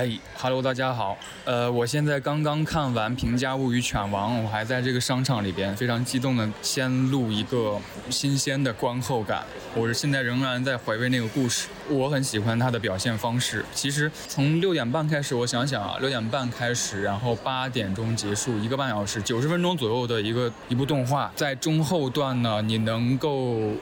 哎，Hello，大家好。呃，我现在刚刚看完《平价物语犬王》，我还在这个商场里边，非常激动的先录一个新鲜的观后感。我是现在仍然在回味那个故事，我很喜欢它的表现方式。其实从六点半开始，我想想啊，六点半开始，然后八点钟结束，一个半小时，九十分钟左右的一个一部动画，在中后段呢，你能够。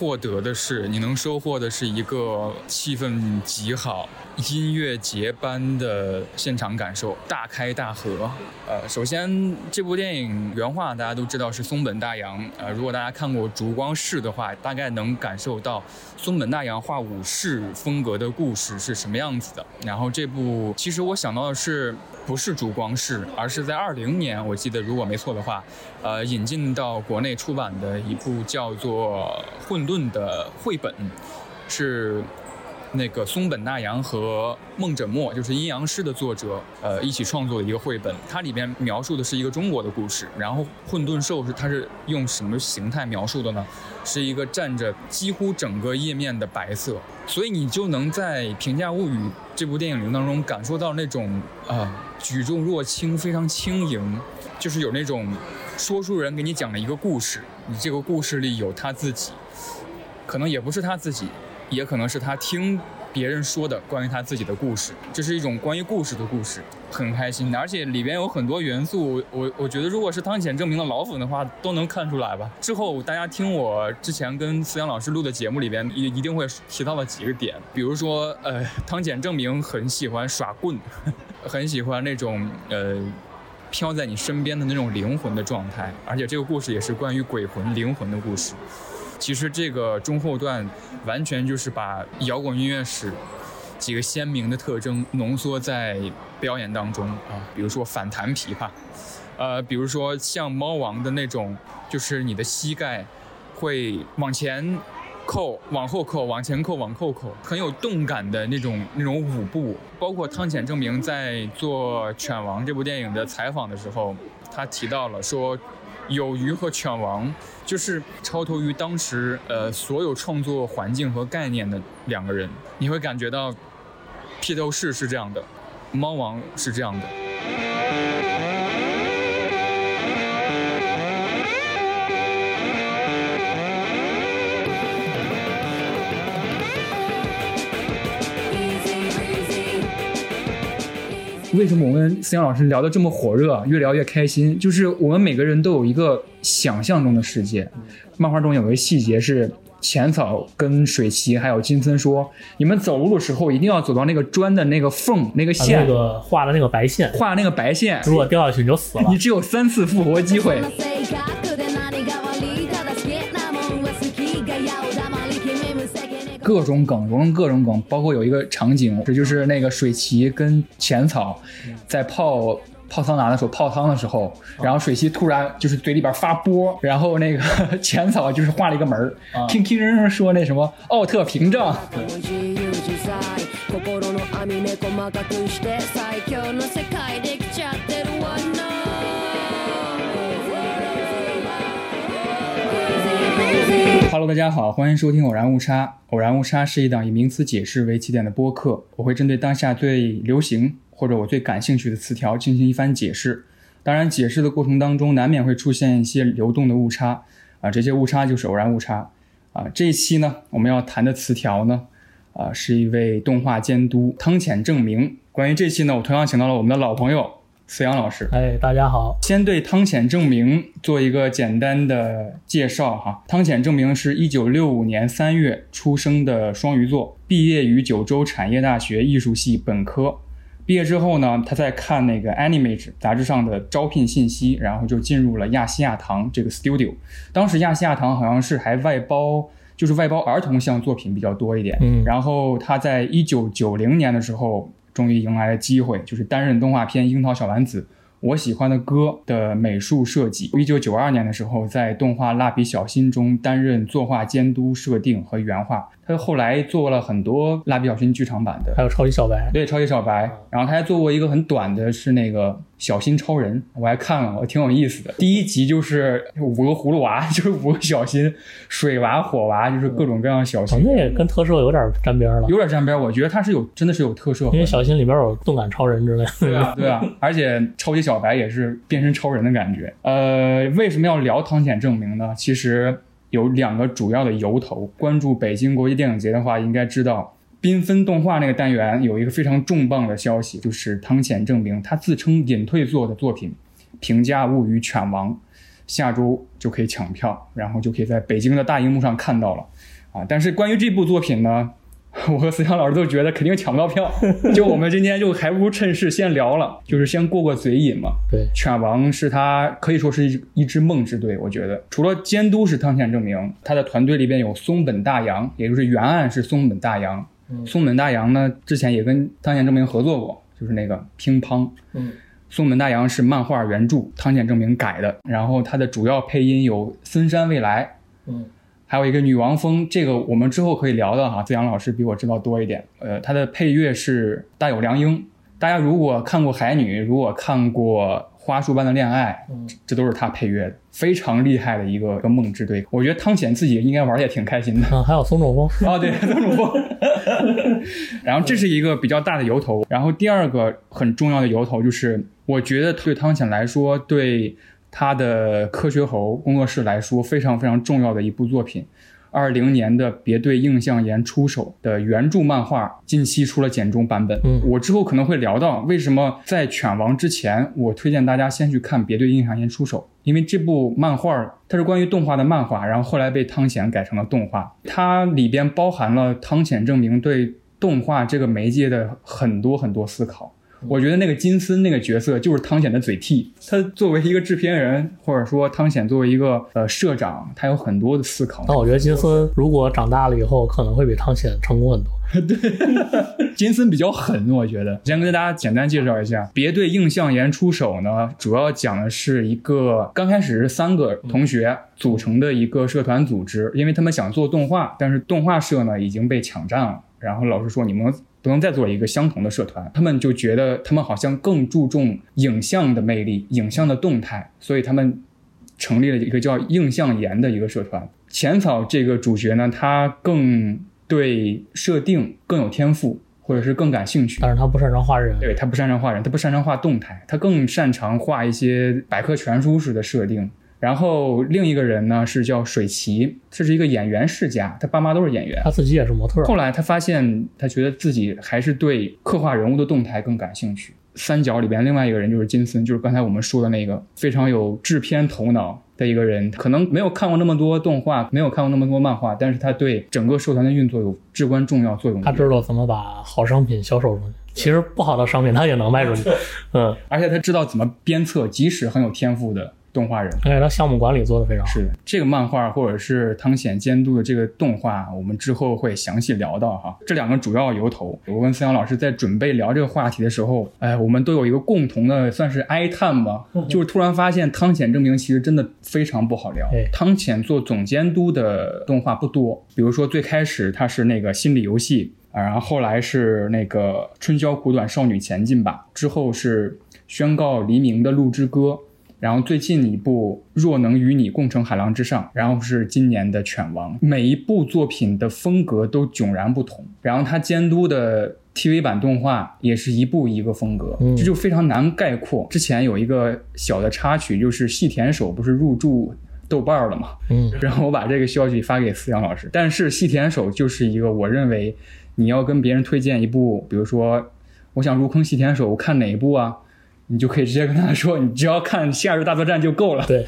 获得的是，你能收获的是一个气氛极好、音乐节般的现场感受，大开大合。呃，首先这部电影原画大家都知道是松本大洋。呃，如果大家看过《烛光室》的话，大概能感受到松本大洋画武士风格的故事是什么样子的。然后这部，其实我想到的是。不是烛光室，而是在二零年，我记得如果没错的话，呃，引进到国内出版的一部叫做《混沌》的绘本，是。那个松本大洋和孟枕墨，就是阴阳师的作者，呃，一起创作的一个绘本。它里边描述的是一个中国的故事。然后混沌兽是它是用什么形态描述的呢？是一个占着几乎整个页面的白色，所以你就能在《平价物语》这部电影当中感受到那种啊举重若轻，非常轻盈，就是有那种说书人给你讲了一个故事，你这个故事里有他自己，可能也不是他自己。也可能是他听别人说的关于他自己的故事，这是一种关于故事的故事，很开心。而且里边有很多元素，我我觉得如果是汤浅证明的老粉的话，都能看出来吧。之后大家听我之前跟思阳老师录的节目里边，一一定会提到了几个点，比如说，呃，汤浅证明很喜欢耍棍，很喜欢那种呃飘在你身边的那种灵魂的状态，而且这个故事也是关于鬼魂灵魂的故事。其实这个中后段完全就是把摇滚音乐史几个鲜明的特征浓缩在表演当中啊，比如说反弹琵琶，呃，比如说像猫王的那种，就是你的膝盖会往前扣、往后扣、往前扣、往后扣，很有动感的那种那种舞步。包括汤浅证明在做《犬王》这部电影的采访的时候，他提到了说。有鱼和犬王就是超脱于当时呃所有创作环境和概念的两个人，你会感觉到披头士是这样的，猫王是这样的。为什么我跟思阳老师聊得这么火热，越聊越开心？就是我们每个人都有一个想象中的世界。漫画中有个细节是浅草跟水崎还有金森说：“你们走路的时候一定要走到那个砖的那个缝、那个线，那个画的那个白线，画那个白线，如果掉下去你就死了，你只有三次复活机会。”各种梗，融各种梗，包括有一个场景，这就是那个水崎跟浅草在泡泡桑拿的时候泡汤的时候，然后水崎突然就是嘴里边发波，然后那个浅草就是画了一个门儿，听听人说那什么奥特屏障。Hello，大家好，欢迎收听偶然误差。偶然误差是一档以名词解释为起点的播客，我会针对当下最流行或者我最感兴趣的词条进行一番解释。当然，解释的过程当中难免会出现一些流动的误差啊，这些误差就是偶然误差啊。这一期呢，我们要谈的词条呢，啊，是一位动画监督汤浅证明。关于这期呢，我同样请到了我们的老朋友。思阳老师，哎，大家好。先对汤浅证明做一个简单的介绍哈。汤浅证明是一九六五年三月出生的双鱼座，毕业于九州产业大学艺术系本科。毕业之后呢，他在看那个 Animage 杂志上的招聘信息，然后就进入了亚细亚堂这个 studio。当时亚细亚堂好像是还外包，就是外包儿童向作品比较多一点。嗯。然后他在一九九零年的时候。终于迎来了机会，就是担任动画片《樱桃小丸子》我喜欢的歌的美术设计。一九九二年的时候，在动画《蜡笔小新》中担任作画监督、设定和原画。他后来做了很多蜡笔小新剧场版的，还有超级小白，对超级小白。然后他还做过一个很短的，是那个小新超人，我还看了，我挺有意思的。第一集就是五个葫芦娃，就是五个小新，水娃、火娃，就是各种各样的小新。那也跟特摄有点沾边了，有点沾边。我觉得他是有，真的是有特摄，因为小新里边有动感超人之类的。对啊，对啊，而且超级小白也是变身超人的感觉。呃，为什么要聊汤浅证明呢？其实。有两个主要的由头。关注北京国际电影节的话，应该知道缤纷动画那个单元有一个非常重磅的消息，就是汤浅证明他自称隐退作的作品《评价物语犬王》，下周就可以抢票，然后就可以在北京的大荧幕上看到了。啊，但是关于这部作品呢？我和思强老师都觉得肯定抢不到票，就我们今天就还不如趁势先聊了，就是先过过嘴瘾嘛。对，犬王是他可以说是一一支梦之队，我觉得除了监督是汤浅证明，他的团队里边有松本大洋，也就是原案是松本大洋。松本大洋呢，之前也跟汤浅证明合作过，就是那个乒乓。嗯，松本大洋是漫画原著，汤浅证明改的，然后他的主要配音有森山未来。嗯。还有一个女王风，这个我们之后可以聊的哈。子阳老师比我知道多一点。呃，他的配乐是大有良英。大家如果看过《海女》，如果看过《花束般的恋爱》，这都是他配乐的，非常厉害的一个个梦之队。我觉得汤浅自己应该玩的也挺开心的。啊，还有松冢风。啊，对，松冢风。然后这是一个比较大的由头。然后第二个很重要的由头就是，我觉得对汤浅来说，对。他的科学猴工作室来说非常非常重要的一部作品，二零年的别对映像研出手的原著漫画，近期出了简中版本。嗯，我之后可能会聊到为什么在犬王之前，我推荐大家先去看别对映像研出手，因为这部漫画它是关于动画的漫画，然后后来被汤显改成了动画，它里边包含了汤显证明对动画这个媒介的很多很多思考。我觉得那个金森那个角色就是汤显的嘴替。他作为一个制片人，或者说汤显作为一个呃社长，他有很多的思考。那我觉得金森如果长大了以后，可能会比汤显成功很多。对，金森比较狠，我觉得。先跟大家简单介绍一下，别对映像研出手呢，主要讲的是一个刚开始是三个同学组成的一个社团组织，因为他们想做动画，但是动画社呢已经被抢占了，然后老师说你们。不能再做一个相同的社团，他们就觉得他们好像更注重影像的魅力、影像的动态，所以他们成立了一个叫映像研的一个社团。浅草这个主角呢，他更对设定更有天赋，或者是更感兴趣，但是他不擅长画人。对他不擅长画人，他不擅长画动态，他更擅长画一些百科全书式的设定。然后另一个人呢是叫水奇，这是一个演员世家，他爸妈都是演员，他自己也是模特。后来他发现，他觉得自己还是对刻画人物的动态更感兴趣。三角里边另外一个人就是金森，就是刚才我们说的那个非常有制片头脑的一个人，可能没有看过那么多动画，没有看过那么多漫画，但是他对整个社团的运作有至关重要作用。他知道怎么把好商品销售出去，其实不好的商品他也能卖出去。嗯，而且他知道怎么鞭策，即使很有天赋的。动画人，而且他项目管理做得非常好。是的，这个漫画或者是汤显监督的这个动画，我们之后会详细聊到哈。这两个主要由头，我跟思阳老师在准备聊这个话题的时候，哎，我们都有一个共同的，算是哀叹吧，就是突然发现汤显证明其实真的非常不好聊。汤显做总监督的动画不多，比如说最开始他是那个心理游戏啊，然后后来是那个春宵苦短少女前进吧，之后是宣告黎明的鹿之歌。然后最近一部《若能与你共乘海浪之上》，然后是今年的《犬王》，每一部作品的风格都迥然不同。然后他监督的 TV 版动画也是一部一个风格，这就非常难概括。之前有一个小的插曲，就是细田守不是入驻豆瓣了嘛？嗯，然后我把这个消息发给思阳老师。但是细田守就是一个，我认为你要跟别人推荐一部，比如说我想入坑细田守，我看哪一部啊？你就可以直接跟他说，你只要看《夏日大作战》就够了。对，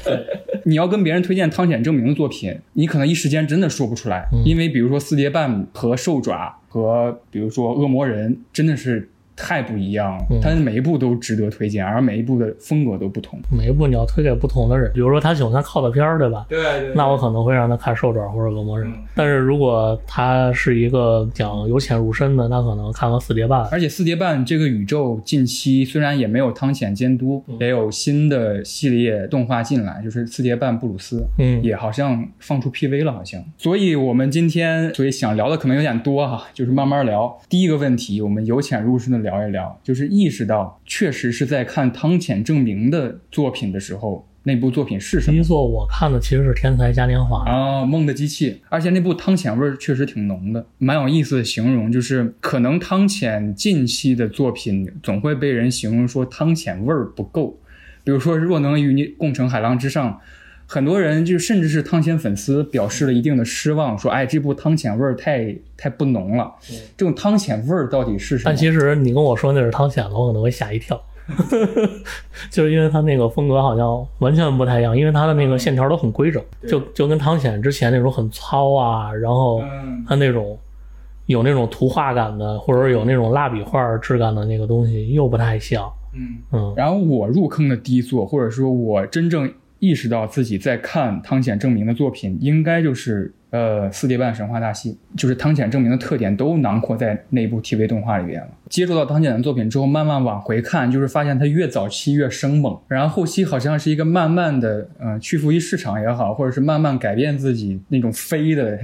你要跟别人推荐汤显证明的作品，你可能一时间真的说不出来，因为比如说《四叠半》和《兽爪》和比如说《恶魔人》，真的是太不一样了嗯，它每一部都值得推荐，而每一部的风格都不同。每一部你要推给不同的人，比如说他喜欢看靠的片儿，对吧？对对那我可能会让他看兽爪或者恶魔人嗯。但是如果他是一个讲由浅入深的，那可能看完四叠半。而且四叠半这个宇宙近期虽然也没有汤浅监督，嗯也有新的系列动画进来，就是四叠半布鲁斯，嗯，也好像放出 PV 了，好像。所以我们今天所以想聊的可能有点多哈，就是慢慢聊。第一个问题，我们由浅入深的聊一聊，就是意识到确实是在看汤浅证明的作品的时候，那部作品是什么？第一作我看的其实是《天才嘉年华》，啊，梦的机器，而且那部汤浅味儿确实挺浓的，蛮有意思的形容，就是可能汤浅近期的作品总会被人形容说汤浅味儿不够，比如说《若能与你共乘海浪之上》，很多人就甚至是汤浅粉丝表示了一定的失望，说哎这部汤浅味儿太太不浓了，这种汤浅味儿到底是什么？但？其实你跟我说那是汤浅了，我可能会吓一跳，就是因为他那个风格好像完全不太一样，因为他的那个线条都很规整，就就跟汤浅之前那种很糙啊，然后嗯。他那种有那种图画感的，或者有那种蜡笔画质感的那个东西又不太像，嗯。嗯。然后我入坑的第一作，或者说我真正意识到自己在看汤浅证明的作品，应该就是呃《四叠半神话大戏》，就是汤浅证明的特点都囊括在那部 TV 动画里边了。接触到汤浅的作品之后，慢慢往回看，就是发现他越早期越生猛，然后后期好像是一个慢慢的呃屈服于市场也好，或者是慢慢改变自己那种飞的。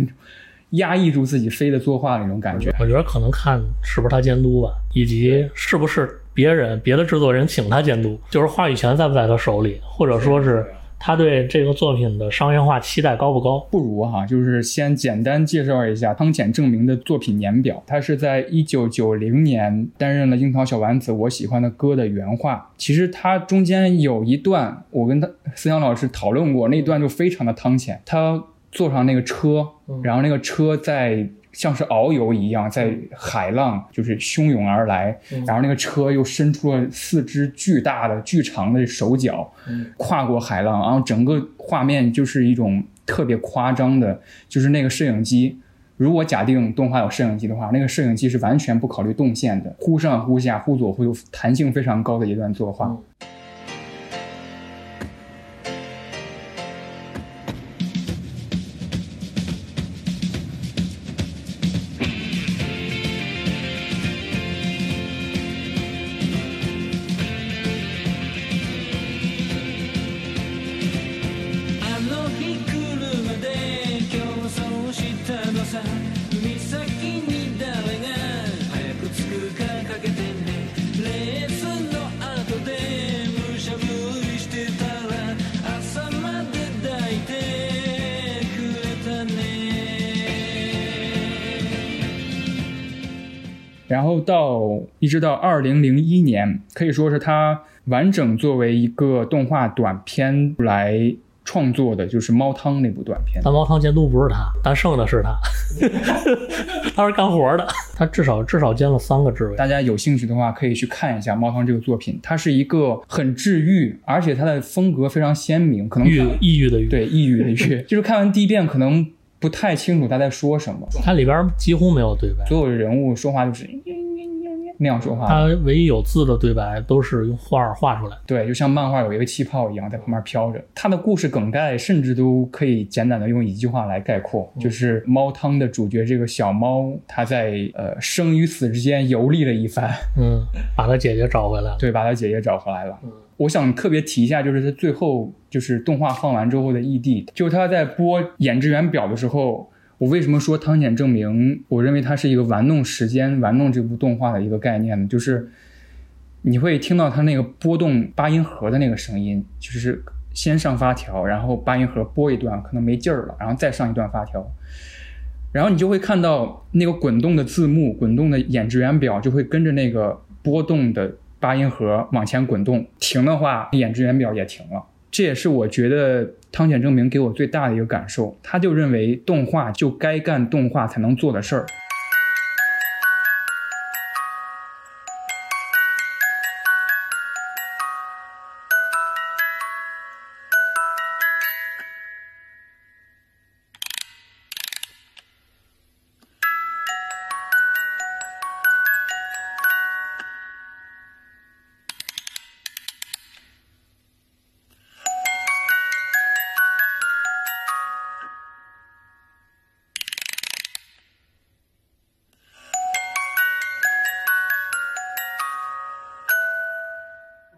压抑住自己飞的作画那种感觉，我觉得可能看是不是他监督吧，以及是不是别人别的制作人请他监督，就是话语权在不在他手里，或者说是他对这个作品的商业化期待高不高？不如哈，就是先简单介绍一下汤浅证明的作品年表。他是在一九九零年担任了《樱桃小丸子我喜欢的歌》的原画。其实他中间有一段，我跟他思阳老师讨论过，那段就非常的汤浅。他坐上那个车，然后那个车在像是遨游一样，在海浪就是汹涌而来，然后那个车又伸出了四只巨大的、巨长的手脚，跨过海浪，然后整个画面就是一种特别夸张的，就是那个摄影机。如果假定动画有摄影机的话，那个摄影机是完全不考虑动线的，忽上忽下，忽左忽右，弹性非常高的一段作画。あ然后到一直到二零零一年，可以说是他完整作为一个动画短片来创作的，就是《猫汤》那部短片。但猫汤监督不是他，但剩的是他，他是干活的，他至少至少兼了三个职位。大家有兴趣的话，可以去看一下《猫汤》这个作品。它是一个很治愈，而且它的风格非常鲜明，可能郁抑郁的郁，对抑郁的郁，就是看完第一遍可能不太清楚他在说什么，它里边几乎没有对白，所有的人物说话就是那样说话。它唯一有字的对白都是用画儿画出来。对，就像漫画有一个气泡一样在旁边飘着。它的故事梗概甚至都可以简短的用一句话来概括，就是猫汤的主角这个小猫，它在呃生与死之间游历了一番，嗯，把他姐姐找回来了。对，把他姐姐找回来了。我想特别提一下，就是他最后就是动画放完之后的 ED，就是他在播《演职员表》的时候，我为什么说汤浅证明？我认为它是一个玩弄时间、玩弄这部动画的一个概念呢？就是你会听到它那个波动八音盒的那个声音，就是先上发条，然后八音盒播一段，可能没劲儿了，然后再上一段发条。然后你就会看到那个滚动的字幕、滚动的演职员表，就会跟着那个波动的八音盒往前滚动。停的话，演职员表也停了。这也是我觉得汤浅证明给我最大的一个感受。他就认为动画就该干动画才能做的事儿。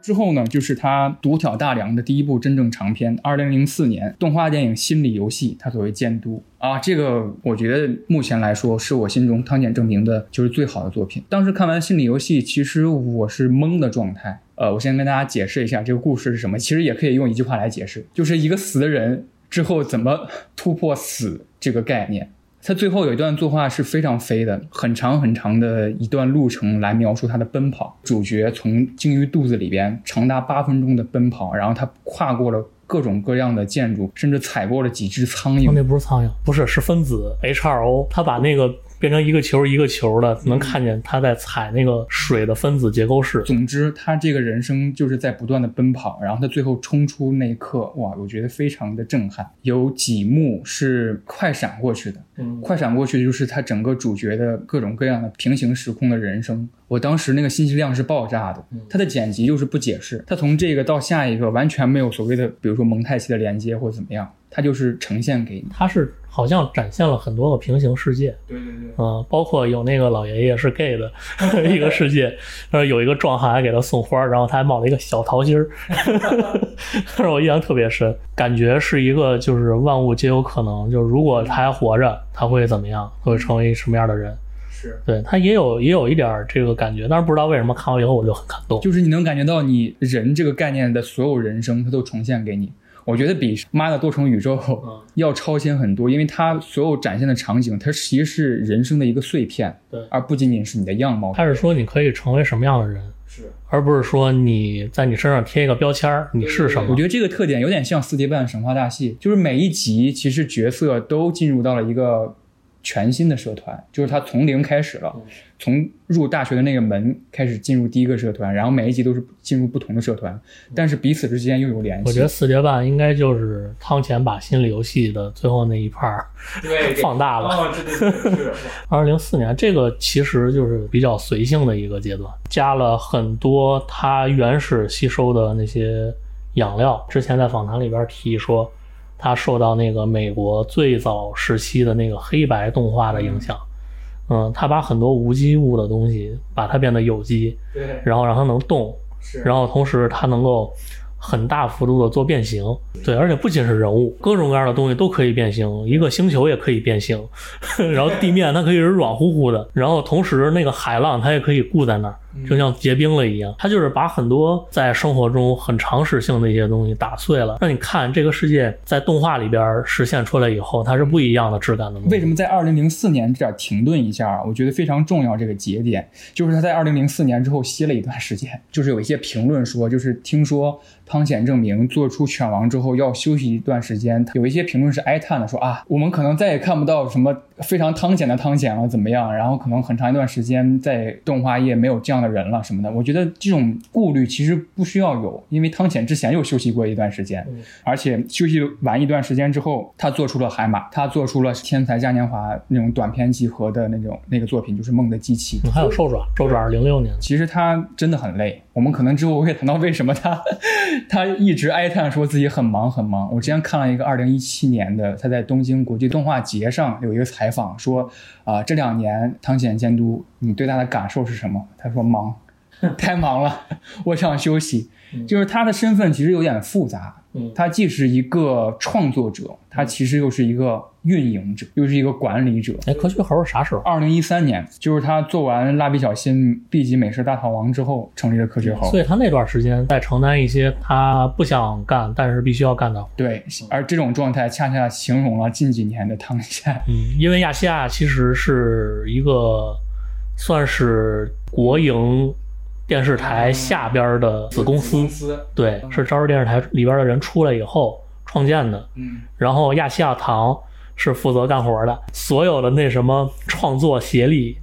之后呢，就是他独挑大梁的第一部真正长片，二零零四年动画电影《心理游戏》，他作为监督啊，这个我觉得目前来说是我心中汤浅证明的就是最好的作品。当时看完《心理游戏》，其实我是懵的状态。呃，我先跟大家解释一下这个故事是什么，其实也可以用一句话来解释，就是一个死的人之后怎么突破死这个概念。他最后有一段作画是非常飞的，很长很长的一段路程来描述他的奔跑。主角从鲸鱼肚子里边长达八分钟的奔跑，然后他跨过了各种各样的建筑，甚至踩过了几只苍蝇那。不是苍蝇，不是是分子 H2O，他把那个变成一个球一个球的，能看见他在踩那个水的分子结构式。总之，他这个人生就是在不断的奔跑，然后他最后冲出那一刻，哇，我觉得非常的震撼。有几幕是快闪过去的，嗯快闪过去就是他整个主角的各种各样的平行时空的人生。我当时那个信息量是爆炸的，他的剪辑又是不解释，他从这个到下一个完全没有所谓的，比如说蒙太奇的连接或者怎么样，他就是呈现给你。它是好像展现了很多个平行世界，对对对。嗯，包括有那个老爷爷是 gay 的一个世界，呃，有一个壮汉还给他送花，然后他还冒了一个小桃心儿，让我印象特别深，感觉是一个就是万物皆有可能，就是如果他还活着，他会怎么样，他会成为什么样的人？是，对他也有也有一点儿这个感觉，但是不知道为什么看完以后我就很感动。就是你能感觉到你人这个概念的所有人生，它都重现给你。我觉得比《妈的多重宇宙》要超前很多，因为它所有展现的场景，它其实是人生的一个碎片，对而不仅仅是你的样貌。它是说你可以成为什么样的人，是，而不是说你在你身上贴一个标签儿，你是什么我觉。得这个特点有点像《四叠半神话大戏》，就是每一集其实角色都进入到了一个全新的社团，就是他从零开始了，从入大学的那个门开始进入第一个社团，然后每一集都是进入不同的社团，但是彼此之间又有联系。我觉得四节半应该就是汤浅把心理游戏的最后那一 part 对 放大了。哦，对对对，是。二零零四年这个其实就是比较随性的一个阶段，加了很多他原始吸收的那些养料。之前在访谈里边提说，他受到那个美国最早时期的那个黑白动画的影响。嗯，它把很多无机物的东西把它变得有机，对，然后让它能动，是。然后同时它能够很大幅度的做变形，对，而且不仅是人物，各种各样的东西都可以变形，一个星球也可以变形，然后地面它可以是软乎乎的，然后同时那个海浪它也可以固在那儿，就像结冰了一样，它就是把很多在生活中很常识性的一些东西打碎了，让你看这个世界在动画里边实现出来以后，它是不一样的质感的。为什么在二零零四年这儿停顿一下？我觉得非常重要。这个节点就是他在二零零四年之后歇了一段时间，就是有一些评论说，就是听说汤显证明做出犬王之后要休息一段时间，有一些评论是哀叹的，说啊，我们可能再也看不到什么非常汤显的汤显了，怎么样？然后可能很长一段时间在动画业没有这样的人了什么的。我觉得这种顾虑其实不需要有，因为汤显之前又休息过一段时间，而且休息完一段时间之后，他做出了海马，他做出了天才嘉年华那种短篇集合的那种那个作品，就是《梦的机器》。嗯还有兽爪，兽爪是零六年的。其实他真的很累，我们可能之后会谈到为什么他 他一直哀叹说自己很忙很忙。我之前看了一个二零一七年的他在东京国际动画节上有一个采访，说啊、这两年汤浅监督你对他的感受是什么？他说忙，太忙了，我想休息。就是他的身份其实有点复杂，嗯他既是一个创作者，他其实又是一个运营者，又是一个管理者。哎，科学猴是啥时候？二零一三年，就是他做完《蜡笔小新》B 级美食大逃亡之后，成立的科学猴。所以他那段时间在承担一些他不想干但是必须要干的活。对，而这种状态恰恰形容了近几年的汤显。嗯，因为亚细亚其实是一个算是国营电视台下边的子公司，对，是朝日电视台里边的人出来以后创建的。嗯，然后亚细亚堂是负责干活的，所有的那什么创作协力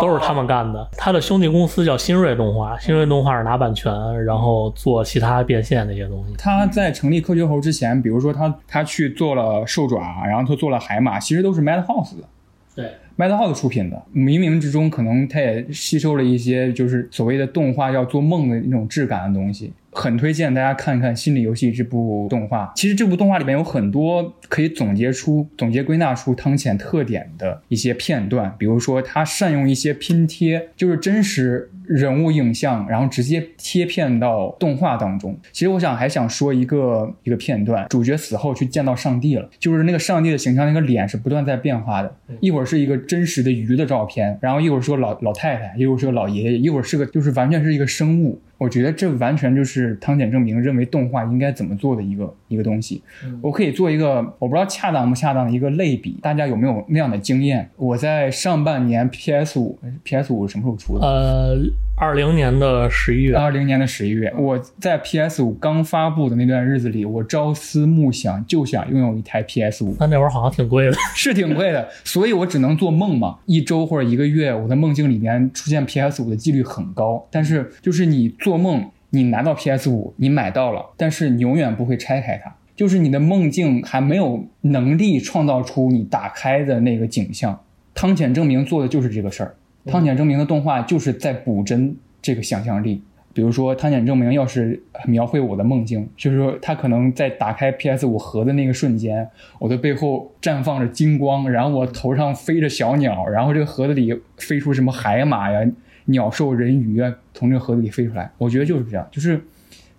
都是他们干的。他的兄弟公司叫新锐动画，新锐动画是拿版权，然后做其他变现那些东西。他在成立科学猴之前，比如说他他去做了兽爪，然后他做了海马，其实都是 Madhouse 的。对，麦特浩的出品的，冥冥之中可能他也吸收了一些就是所谓的动画要做梦的那种质感的东西。很推荐大家看看《心理游戏》这部动画。其实这部动画里面有很多可以总结出、总结归纳出汤浅特点的一些片段，比如说他善用一些拼贴，就是真实人物影像，然后直接贴片到动画当中。其实我想还想说一个一个片段，主角死后去见到上帝了，就是那个上帝的形象，那个脸是不断在变化的，一会儿是一个真实的鱼的照片，然后一会儿是个老老太太，一会儿是个老爷爷，一会儿是个就是完全是一个生物。我觉得这完全就是汤浅证明认为动画应该怎么做的一个一个东西。我可以做一个我不知道恰当不恰当的一个类比，大家有没有那样的经验？我在上半年 PS 五 PS 五什么时候出的？呃，二零年的十一月，二零年的十一月，我在 PS 五刚发布的那段日子里，我朝思暮想，就想拥有一台 PS 五，那那会儿好像挺贵的。是挺贵的，所以我只能做梦嘛。一周或者一个月，我的梦境里面出现 PS 五的几率很高。但是就是你做梦，你拿到 PS 五，你买到了，但是你永远不会拆开它，就是你的梦境还没有能力创造出你打开的那个景象。汤浅证明做的就是这个事儿。汤浅证明的动画就是在补真这个想象力。比如说，汤浅证明要是描绘我的梦境，就是说他可能在打开 PS 五盒的那个瞬间，我的背后绽放着金光，然后我头上飞着小鸟，然后这个盒子里飞出什么海马呀、鸟兽人鱼啊，从这个盒子里飞出来。我觉得就是这样，就是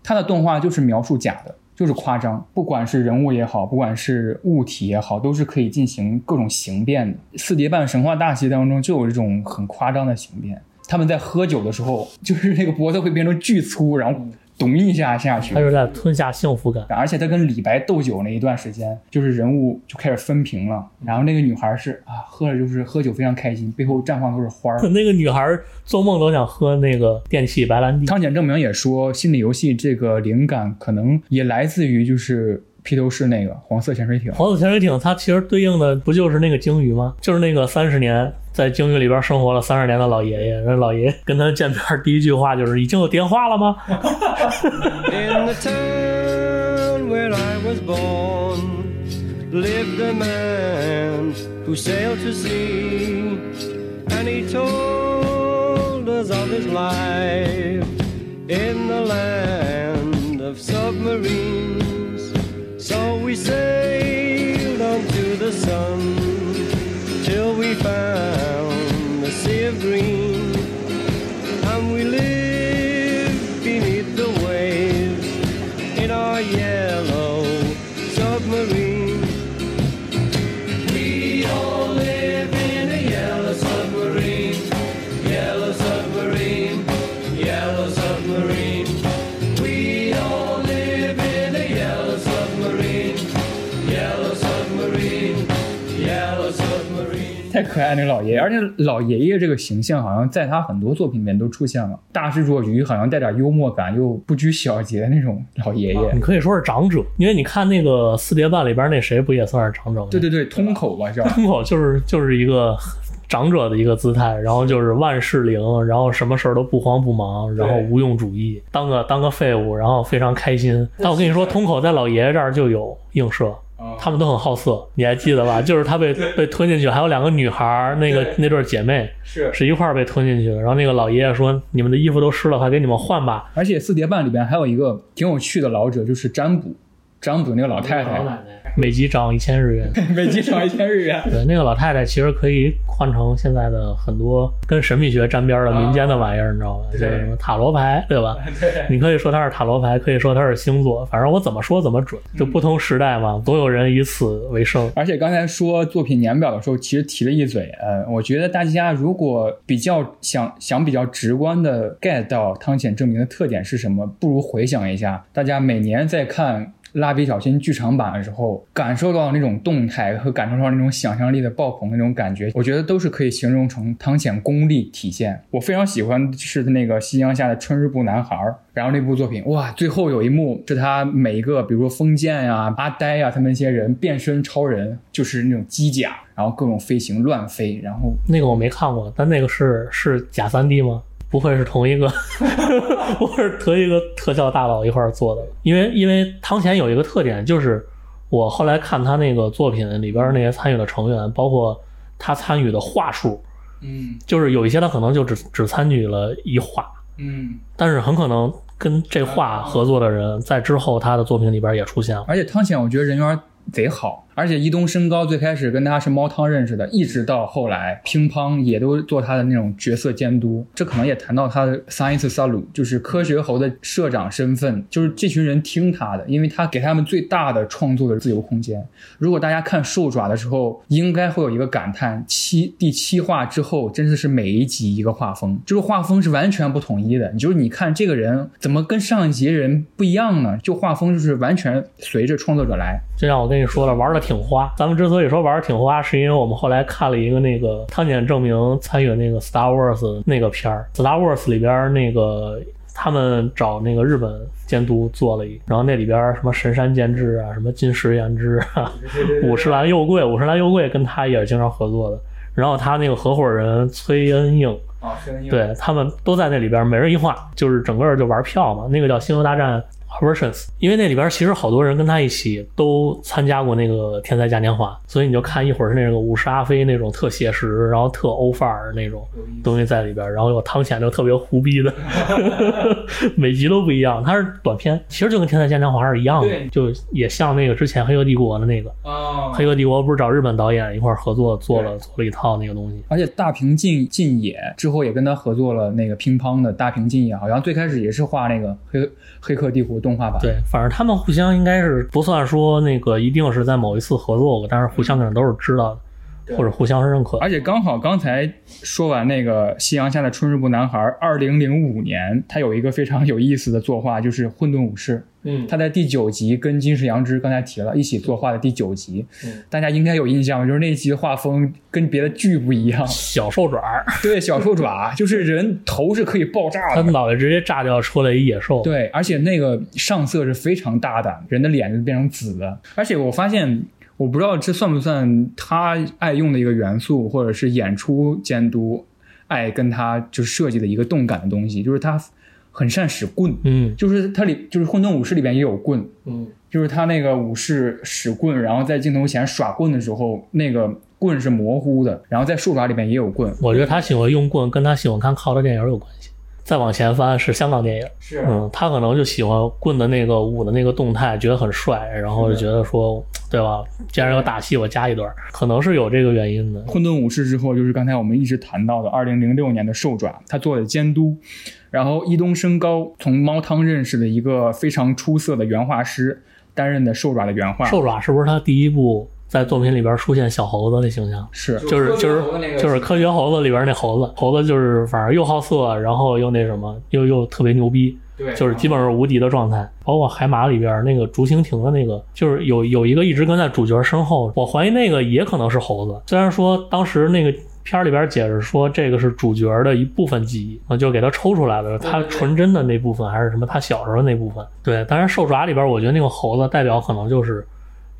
他的动画就是描述假的，就是夸张，不管是人物也好，不管是物体也好，都是可以进行各种形变的。四叠半神话大戏当中就有这种很夸张的形变。他们在喝酒的时候，就是那个脖子会变成巨粗，然后咚一下下去他。是在吞下幸福感。而且他跟李白斗酒那一段时间，就是人物就开始分屏了。然后那个女孩是啊，喝了就是喝酒非常开心，背后绽放都是花儿。那个女孩做梦都想喝那个电器白兰地。汤浅证明也说，心理游戏这个灵感可能也来自于就是披头士那个黄色潜水艇。黄色潜水艇它其实对应的不就是那个鲸鱼吗？就是那个三十年在鲸鱼里边生活了三十年的老爷爷，那老爷爷跟他见面第一句话就是：“已经有电话了吗 In the town where I was born lived a man who sailed to sea, and he told us of his life in the land of submarines. So we sailed on to the sun till we found 可爱那个老爷爷，而且老爷爷这个形象好像在他很多作品里面都出现了。大智若愚，好像带点幽默感，又不拘小节的那种老爷爷。你可以说是长者，因为你看那个四叠半里边那谁不也算是长者吗？对对对，通口吧叫。通口就是就是一个长者的一个姿态，然后就是万事灵，然后什么事儿都不慌不忙，然后无用主义，当个当个废物，然后非常开心。但我跟你说，通口在老爷爷这儿就有映射。他们都很好色，你还记得吧？就是他被被吞进去，还有两个女孩，那个那对姐妹是是一块儿被吞进去的。然后那个老爷爷说：“你们的衣服都湿了，快给你们换吧。而且四叠半里边还有一个挺有趣的老者，就是占卜，占卜那个老太太，每集涨一千日元。每集涨一千日元。对，那个老太太其实可以换成现在的很多跟神秘学沾边儿的民间的玩意儿，你知道吗？就是什么塔罗牌，对吧？你可以说它是塔罗牌，可以说它是星座，反正我怎么说怎么准。就不同时代嘛，总有人以此为生。而且刚才说作品年表的时候，其实提了一嘴，呃，我觉得大家如果比较想想比较直观的 get 到汤浅证明的特点是什么，不如回想一下，大家每年在看。蜡笔小新剧场版的时候，感受到那种动态和感受到那种想象力的爆棚那种感觉，我觉得都是可以形容成汤浅功力体现。我非常喜欢是那个夕阳下的春日部男孩，然后那部作品，哇，最后有一幕是他每一个，比如说封建呀、阿呆呀，他们那些人变身超人，就是那种机甲，然后各种飞行乱飞，然后那个我没看过，但那个是是假三 D 吗？不会是同一个，不会是同一个特效大佬一块儿做的？因为因为汤浅有一个特点，就是我后来看他那个作品里边那些参与的成员，包括他参与的话术，嗯就是有一些他可能就只只参与了一话，嗯，但是很可能跟这话合作的人在之后他的作品里边也出现了。而且汤浅我觉得人缘贼好，而且伊东升高最开始跟他是猫汤认识的，一直到后来乒乓也都做他的那种角色监督。这可能也谈到他的 Science Salu，就是科学猴的社长身份，就是这群人听他的，因为他给他们最大的创作的自由空间。如果大家看兽爪的时候，应该会有一个感叹：七第七话之后，真的是每一集一个画风，就是画风是完全不统一的。就是你看这个人怎么跟上一集人不一样呢？就画风就是完全随着创作者来。就像我跟你说了，玩了挺花。咱们之所以说玩的挺花，是因为我们后来看了一个那个汤浅证明参与的那个 Star Wars 那个片儿，Star Wars 里边那个他们找那个日本监督做了一，然后那里边什么神山健治啊，什么金石研之啊，五十岚佑贵，五十岚佑贵跟他也是经常合作的。然后他那个合伙人崔恩应，啊，对他们都在那里边，每人一画，就是整个就玩票嘛。那个叫《星球大战》Versions，因为那里边其实好多人跟他一起都参加过那个天才嘉年华，所以你就看一会儿是那个五十阿飞那种特写实，然后特欧范儿那种东西在里边，然后有汤浅就特别胡逼的，每集都不一样。它是短片，其实就跟天才嘉年华是一样的对，就也像那个之前黑客帝国的那个，哦黑客帝国不是找日本导演一块儿合作做了做了一套那个东西。而且大平进进也之后也跟他合作了那个乒乓的大平进也，好像最开始也是画那个黑黑客帝国动画版。对，反正他们互相应该是不算说那个一定是在某一次合作过，但是互相可能都是知道的，或者互相认可。而且刚好刚才说完那个夕阳下的春日部男孩，二零零五年他有一个非常有意思的作画，就是《混沌武士》。嗯他在第九集跟金石阳之刚才提了一起作画的第九集，嗯大家应该有印象，就是那一集的画风跟别的剧不一样。小兽爪儿，对，小兽爪就是人头是可以爆炸的。他脑袋直接炸掉出来一野兽。对，而且那个上色是非常大胆，人的脸就变成紫的。而且我发现，我不知道这算不算他爱用的一个元素，或者是演出监督爱跟他就是设计的一个动感的东西，就是他很善使棍，嗯。就是他里就是混沌武士里边也有棍，嗯，就是他那个武士使棍，然后在镜头前耍棍的时候，那个棍是模糊的，然后在术法里边也有棍，我觉得他喜欢用棍，跟他喜欢看靠的电影有关系。再往前翻是香港电影，是。嗯，他可能就喜欢棍的那个舞的那个动态，觉得很帅，然后就觉得说，对吧？既然有打戏，我加一段，可能是有这个原因的。混沌武士之后，就是刚才我们一直谈到的二零零六年的兽爪，他做的监督，然后伊东升高从猫汤认识的一个非常出色的原画师担任的兽爪的原画，兽爪是不是他第一部在作品里边出现小猴子的形象？是就是就是就是科学猴子里边那猴子，猴子就是反正又好色，然后又那什么，又又特别牛逼，对就是基本上是无敌的状态。包括海马里边那个竹蜻蜓的那个，就是有有一个一直跟在主角身后，我怀疑那个也可能是猴子。虽然说当时那个片儿里边解释说这个是主角的一部分记忆，啊，就给他抽出来了，他纯真的那部分还是什么他小时候那部分。对，当然兽爪里边，我觉得那个猴子代表可能就是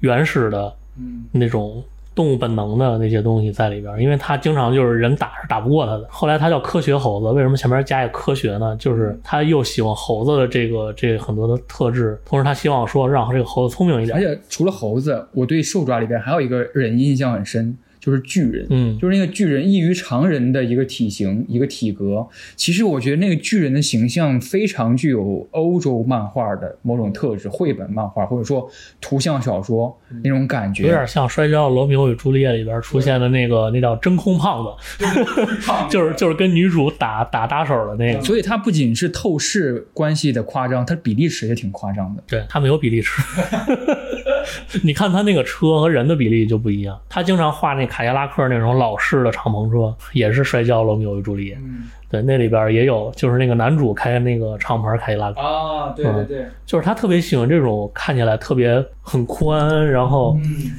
原始的嗯那种动物本能的那些东西在里边，因为他经常就是人打是打不过他的。后来他叫科学猴子，为什么前面加一个科学呢？就是他又喜欢猴子的这个这个很多的特质，同时他希望说让这个猴子聪明一点而。且除了猴子，我对兽爪里边还有一个人印象很深，就是巨人。嗯，就是那个巨人异于常人的一个体型、一个体格。其实我觉得那个巨人的形象非常具有欧洲漫画的某种特质，绘本漫画或者说图像小说那种感觉。有点像《摔跤的罗密欧与朱丽叶》里边出现的那个那叫真空胖子，就是就是跟女主打打搭手的那个。所以它不仅是透视关系的夸张，它比例尺也挺夸张的。对他没有比例尺，你看他那个车和人的比例就不一样。他经常画那凯迪拉克那种老式的敞篷车，也是摔跤罗密欧与朱丽叶。嗯对，那里边也有，就是那个男主开那个敞篷凯迪拉克，啊，对对对，就是他特别喜欢这种看起来特别很宽，然后嗯，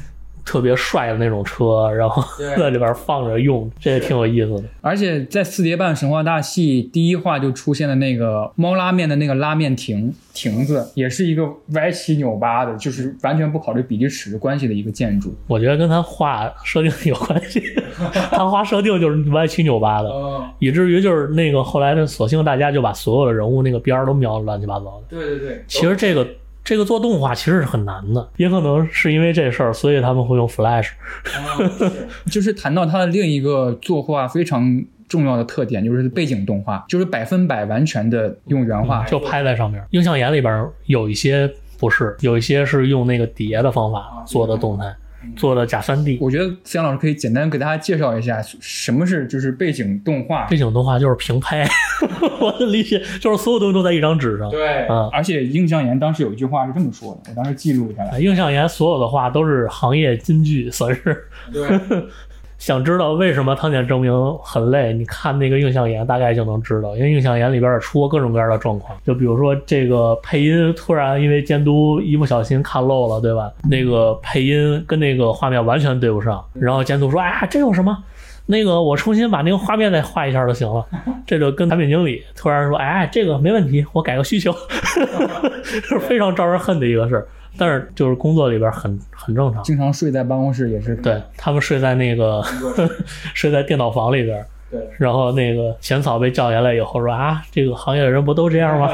特别帅的那种车，然后 在里边放着用，这也挺有意思的。而且在四叠半神话大戏第一话就出现的那个猫拉面的那个拉面亭亭子，也是一个歪七扭八的，就是完全不考虑比例尺的关系的一个建筑。我觉得跟他画设定有关系，他画设定就是歪七扭八的，哦，以至于就是那个后来的，索性大家就把所有的人物那个边儿都描的乱七八糟的。对对对，其实这个这个做动画其实是很难的，也可能是因为这事儿，所以他们会用 Flash。就是谈到它的另一个作画非常重要的特点，就是背景动画，就是百分百完全的用原画，就拍在上面。映像眼里边有一些不是，有一些是用那个叠的方法做的动态。做的假三 D。我觉得思阳老师可以简单给大家介绍一下什么是就是背景动画。背景动画就是平拍，我的理解就是所有东西都在一张纸上。对嗯而且印象岩当时有一句话是这么说的，我当时记录下来。啊映像岩所有的话都是行业金句，算是。对，想知道为什么汤浅证明很累，你看那个映像岩大概就能知道，因为映像岩里边也出过各种各样的状况，就比如说这个配音突然因为监督一不小心看漏了，对吧？那个配音跟那个画面完全对不上，然后监督说：“哎呀，这有什么？”那个我重新把那个画面再画一下就行了，这就跟产品经理突然说：“哎，这个没问题，我改个需求。”是非常招人恨的一个事儿，但是就是工作里边很很正常。经常睡在办公室也是。对他们睡在那个 睡在电脑房里边儿，对然后那个浅草被叫下来以后说啊，这个行业的人不都这样吗？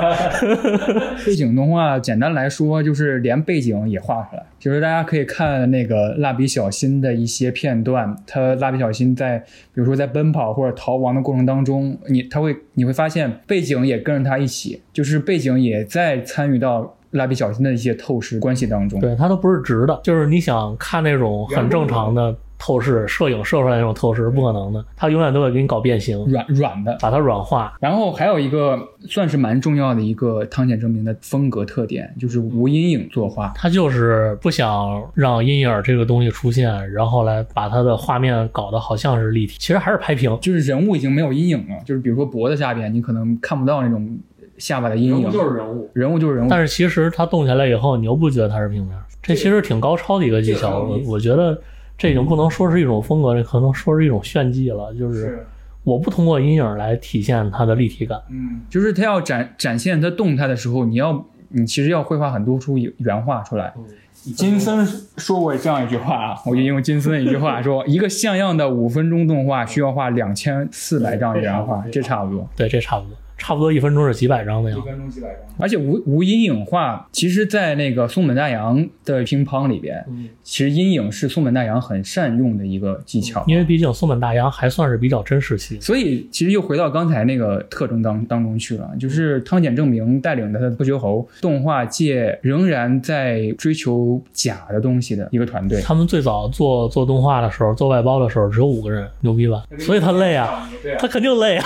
背景动画简单来说就是连背景也画出来，就是大家可以看那个蜡笔小新的一些片段，他蜡笔小新在比如说在奔跑或者逃亡的过程当中，你他会你会发现背景也跟着他一起，就是背景也在参与到蜡笔小新的一些透视关系当中。对，它都不是直的，就是你想看那种很正常的透视，摄影摄出来那种透视是不可能的，它永远都会给你搞变形，软软的，把它软化。然后还有一个算是蛮重要的一个汤浅证明的风格特点，就是无阴影作画。他就是不想让阴影这个东西出现，然后来把它的画面搞得好像是立体，其实还是拍平。就是人物已经没有阴影了，就是比如说脖子下边，你可能看不到那种下巴的阴影。人物，人物就是人物，但是其实它动起来以后，你又不觉得它是平面，这其实挺高超的一个技巧。我我觉得这已经不能说是一种风格，这可能说是一种炫技了。就是我不通过阴影来体现它的立体感。嗯，就是它要展展现它动态的时候，你要你其实要绘画很多出原画出来。金森说过这样一句话啊，我就引用金森的一句话说：一个像样的五分钟动画需要画两千四百张原画，这差不多。对，这差不多，差不多一分钟是几百张的样子。分钟几百张。而且无无阴影画，其实，在那个松本大洋的乒乓里边，其实阴影是松本大洋很善用的一个技巧。因为毕竟松本大洋还算是比较真实系，所以其实又回到刚才那个特征当当中去了，就是汤浅证明带领的他的不学猴动画界仍然在追求假的东西的一个团队。他们最早做做动画的时候，做外包的时候只有五个人，牛逼吧？所以他累啊，他肯定累啊，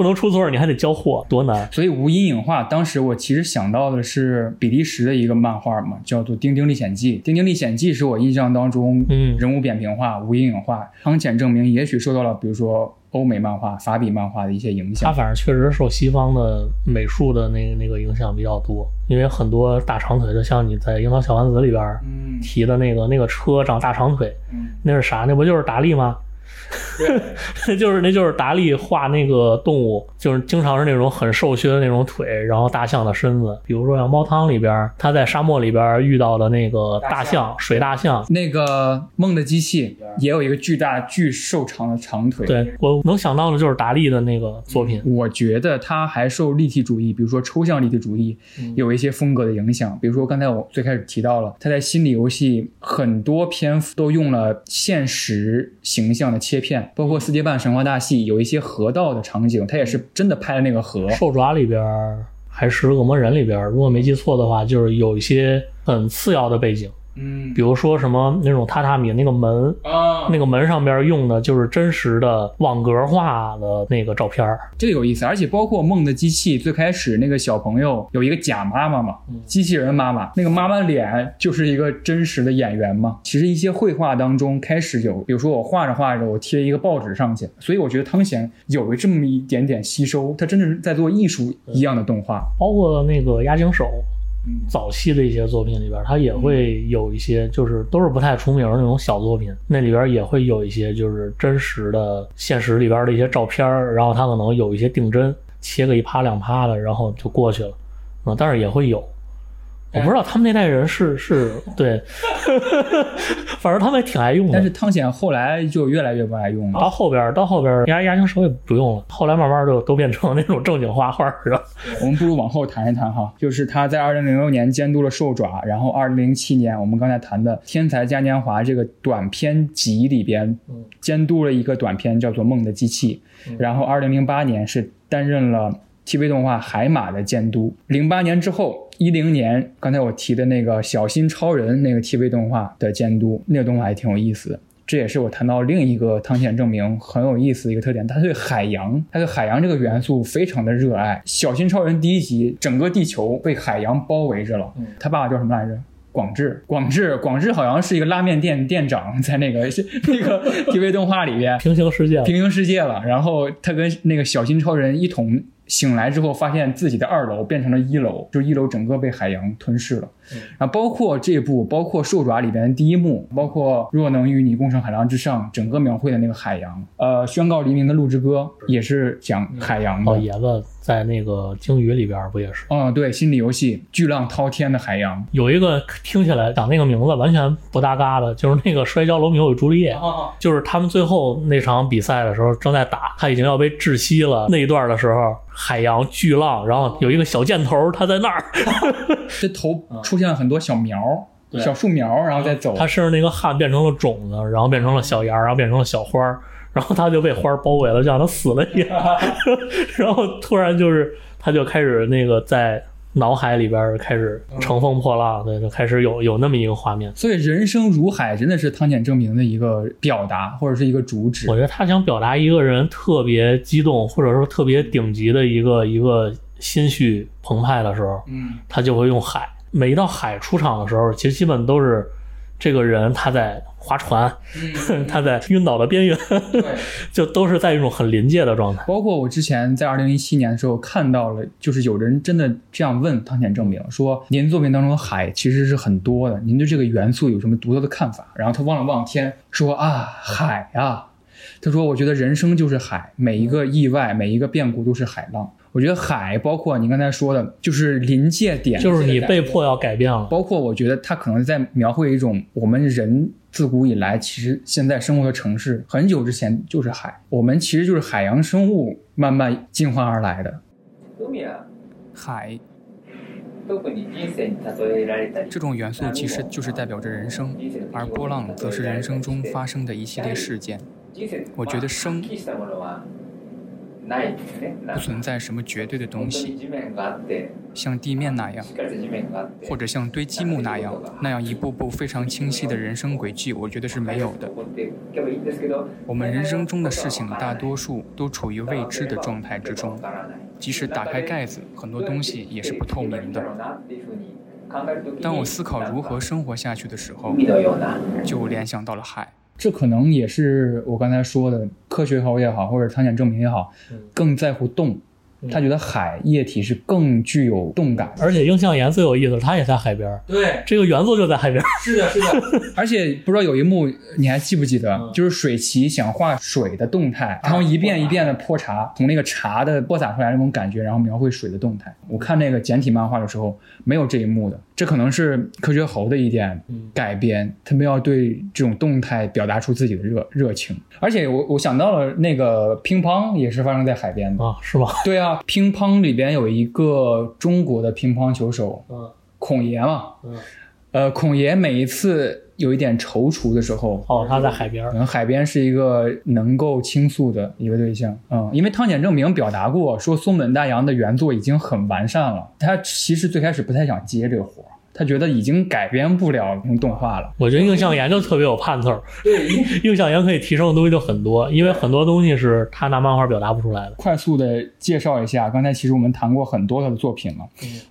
不能出错，你还得交货，多难。所以无阴影画，当时我其实想到的是比利时的一个漫画嘛，叫做《丁丁历险记》。《丁丁历险记》是我印象当中，嗯人物扁平化、无阴影化。汤浅证明也许受到了，比如说欧美漫画、法比漫画的一些影响，它。反正确实受西方的美术的那个那个影响比较多，因为很多大长腿的，像你在《樱桃小丸子》里边嗯提的那个那个车长大长腿，嗯，那是啥？那不就是达利吗？那 就是那就是达利画那个动物，就是经常是那种很瘦削的那种腿，然后大象的身子。比如说像猫汤里边，他在沙漠里边遇到的那个大象，水大象。那个梦的机器也有一个巨大、巨瘦长的长腿。对我能想到的就是达利的那个作品，我觉得他还受立体主义，比如说抽象立体主义，有一些风格的影响。比如说刚才我最开始提到了，他在心理游戏很多篇幅都用了现实形象的切片，包括《四阶半神话大戏》有一些河道的场景，他也是真的拍了那个河。兽爪里边还是恶魔人里边，如果没记错的话，就是有一些很次要的背景，嗯比如说什么那种榻榻米那个门，啊，那个门上边用的就是真实的网格化的那个照片儿。这个有意思，而且包括梦的机器最开始那个小朋友有一个假妈妈嘛，机器人妈妈，那个妈妈脸就是一个真实的演员嘛。其实一些绘画当中开始有，比如说我画着画着，我贴一个报纸上去，所以我觉得汤显有这么一点点吸收，他真的是在做艺术一样的动画。包括那个押井守嗯，早期的一些作品里边，它也会有一些，就是都是不太出名的那种小作品，那里边也会有一些就是真实的现实里边的一些照片，然后它可能有一些定帧，切个一趴两趴的，然后就过去了，嗯，但是也会有。我不知道他们那代人是是 对，反正他们也挺爱用的。但是汤显后来就越来越不爱用了。到后边，到后边牙牙签手也不用了，后来慢慢就都变成那种正经画画了。我们不如往后谈一谈哈，就是他在二零零六年监督了《兽爪》，然后二零零七年我们刚才谈的《天才嘉年华》这个短片集里边嗯监督了一个短片叫做《梦的机器》，然后二零零八年是担任了 TV 动画《海马》的监督。零八年之后一零年刚才我提的那个小新超人那个 TV 动画的监督，那个动画还挺有意思的。这也是我谈到另一个汤浅证明很有意思的一个特点，他对海洋，他对海洋这个元素非常的热爱。小新超人第一集，整个地球被海洋包围着了。他爸爸叫什么来着？广志，广志，广志好像是一个拉面店店长，在那个 那个 TV 动画里边，平行世界，平行世界了。然后他跟那个小新超人一同醒来之后，发现自己的二楼变成了一楼，就一楼整个被海洋吞噬了。然后包括这部，包括兽爪里边的第一幕，包括若能与你共乘海浪之上，整个描绘的那个海洋。呃，宣告黎明的鹿之歌也是讲海洋的。老爷子在那个鲸鱼里边不也是？嗯，对，心理游戏，巨浪滔天的海洋。有一个听起来讲那个名字完全不搭嘎的，就是那个摔跤罗密欧与朱丽叶，就是他们最后那场比赛的时候正在打，他已经要被窒息了那一段的时候，海洋巨浪，然后有一个小箭头，他在那儿，这头出现了很多小苗。小树苗，然后再走。他身上那个汗变成了种子，然后变成了小芽，然后变成了小花儿，然后他就被花包围了，就像他死了一样。然后突然就是，他就开始那个在脑海里边开始乘风破浪，对，就开始有有那么一个画面。所以人生如海真的是汤浅证明的一个表达，或者是一个主旨我。觉得他想表达一个人特别激动，或者说特别顶级的一个一个心绪澎湃的时候，嗯，他就会用海。每一道海出场的时候，其实基本都是这个人他在划船，他在晕倒的边缘，就都是在一种很临界的状态。包括我之前在二零一七年的时候看到了，就是有人真的这样问汤浅证明说：“您作品当中的海其实是很多的，您对这个元素有什么独特的看法？”然后他望了望天，说：“啊，海啊！”他说：“我觉得人生就是海，每一个意外，每一个变故都是海浪。我觉得海，包括你刚才说的，就是临界点，就是你被迫要改变了。包括我觉得他可能在描绘一种我们人自古以来，其实现在生活的城市，很久之前就是海，我们其实就是海洋生物慢慢进化而来的。海は海特に人生に例えられたり这种元素其实就是代表着人生，而波浪则是人生中发生的一系列事件。人生我觉得生 不存在什么绝对的东本当西に，地面があって像地面那样しっ，かりした地面があって或者像堆积木那样，那样一步步非常清晰的人生轨跡，我觉得是没有的起。こっていけばいいんですけど我们人生中的事情，大多数都处于未知的状态之中わ。からない即使打开盖子，很多东西也是不透明的。当我思考如何生活下去的时候，海のような就联想到了海。 这可能也是我刚才说的，科学考也好，或者参检证明也好，更在乎动。他觉得海液体是更具有动感。而且映像岩最有意思，它也在海边儿，对，这个原作就在海边儿。是的，是的。而且不知道有一幕你还记不记得，就是水崎想画水的动态，然后一遍一遍的泼茶，从那个茶的泼洒出来那种感觉，然后描绘水的动态。我看那个简体漫画的时候没有这一幕的，这可能是科学猴的一点改编，他们要对这种动态表达出自己的热热情。而且我我想到了那个乒乓也是发生在海边的。啊，是吗？对啊，乒乓里边有一个中国的乒乓球手嗯孔爷嘛，嗯，呃，孔爷每一次有一点踌躇的时候，哦，他在海边。可能海边是一个能够倾诉的一个对象。嗯，因为汤浅证明表达过，说松本大洋的原作已经很完善了，他其实最开始不太想接这个活儿，他觉得已经改编不了用动画了。我觉得映像研就特别有盼头儿，映像岩可以提升的东西就很多，因为很多东西是他拿漫画表达不出来的。快速的介绍一下，刚才其实我们谈过很多他的作品了。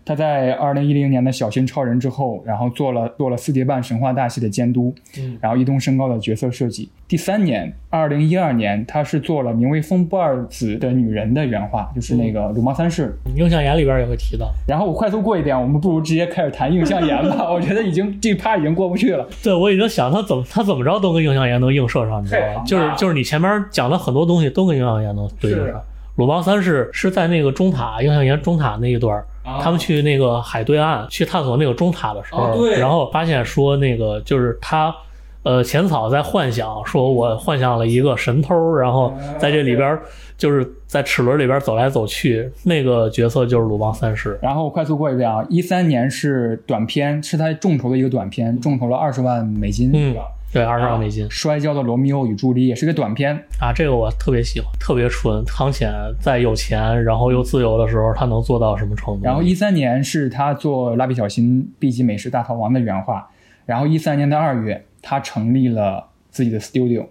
他在二零一零年的《小新超人》之后，然后做了做了四叠半神话大戏的监督，嗯然后一东升高的角色设计。第三年，二零一二年，他是做了名为风不二子的女人的原画，就是那个鲁茂三世。映像研里边也会提到。然后我快速过一遍，我们不如直接开始谈映像岩吧。我觉得已经这趴已经过不去了。对，我已经想他怎么他怎么着都跟映像岩能映射上，你知道吧？就是就是你前面讲的很多东西都跟映像岩能对应上。鲁邦三世是在那个中塔映像岩中塔那一段儿，他们去那个海对岸去探索那个中塔的时候，哦对然后发现说那个就是他。呃，浅草在幻想说，我幻想了一个神偷，然后在这里边儿就是在齿轮里边走来走去，那个角色就是鲁邦三世。然后快速过一遍啊，一三年是短片，是他众筹的一个短片，众筹了二十万美金，嗯？对，二十万美金摔跤的罗密欧与朱丽叶》是个短片，啊，这个我特别喜欢，特别纯。汤浅在有钱然后又自由的时候，他能做到什么程度？然后一三年是他做《蜡笔小新》B 级美食大逃亡的原画，然后一三年的二月，他成立了自己的 studio，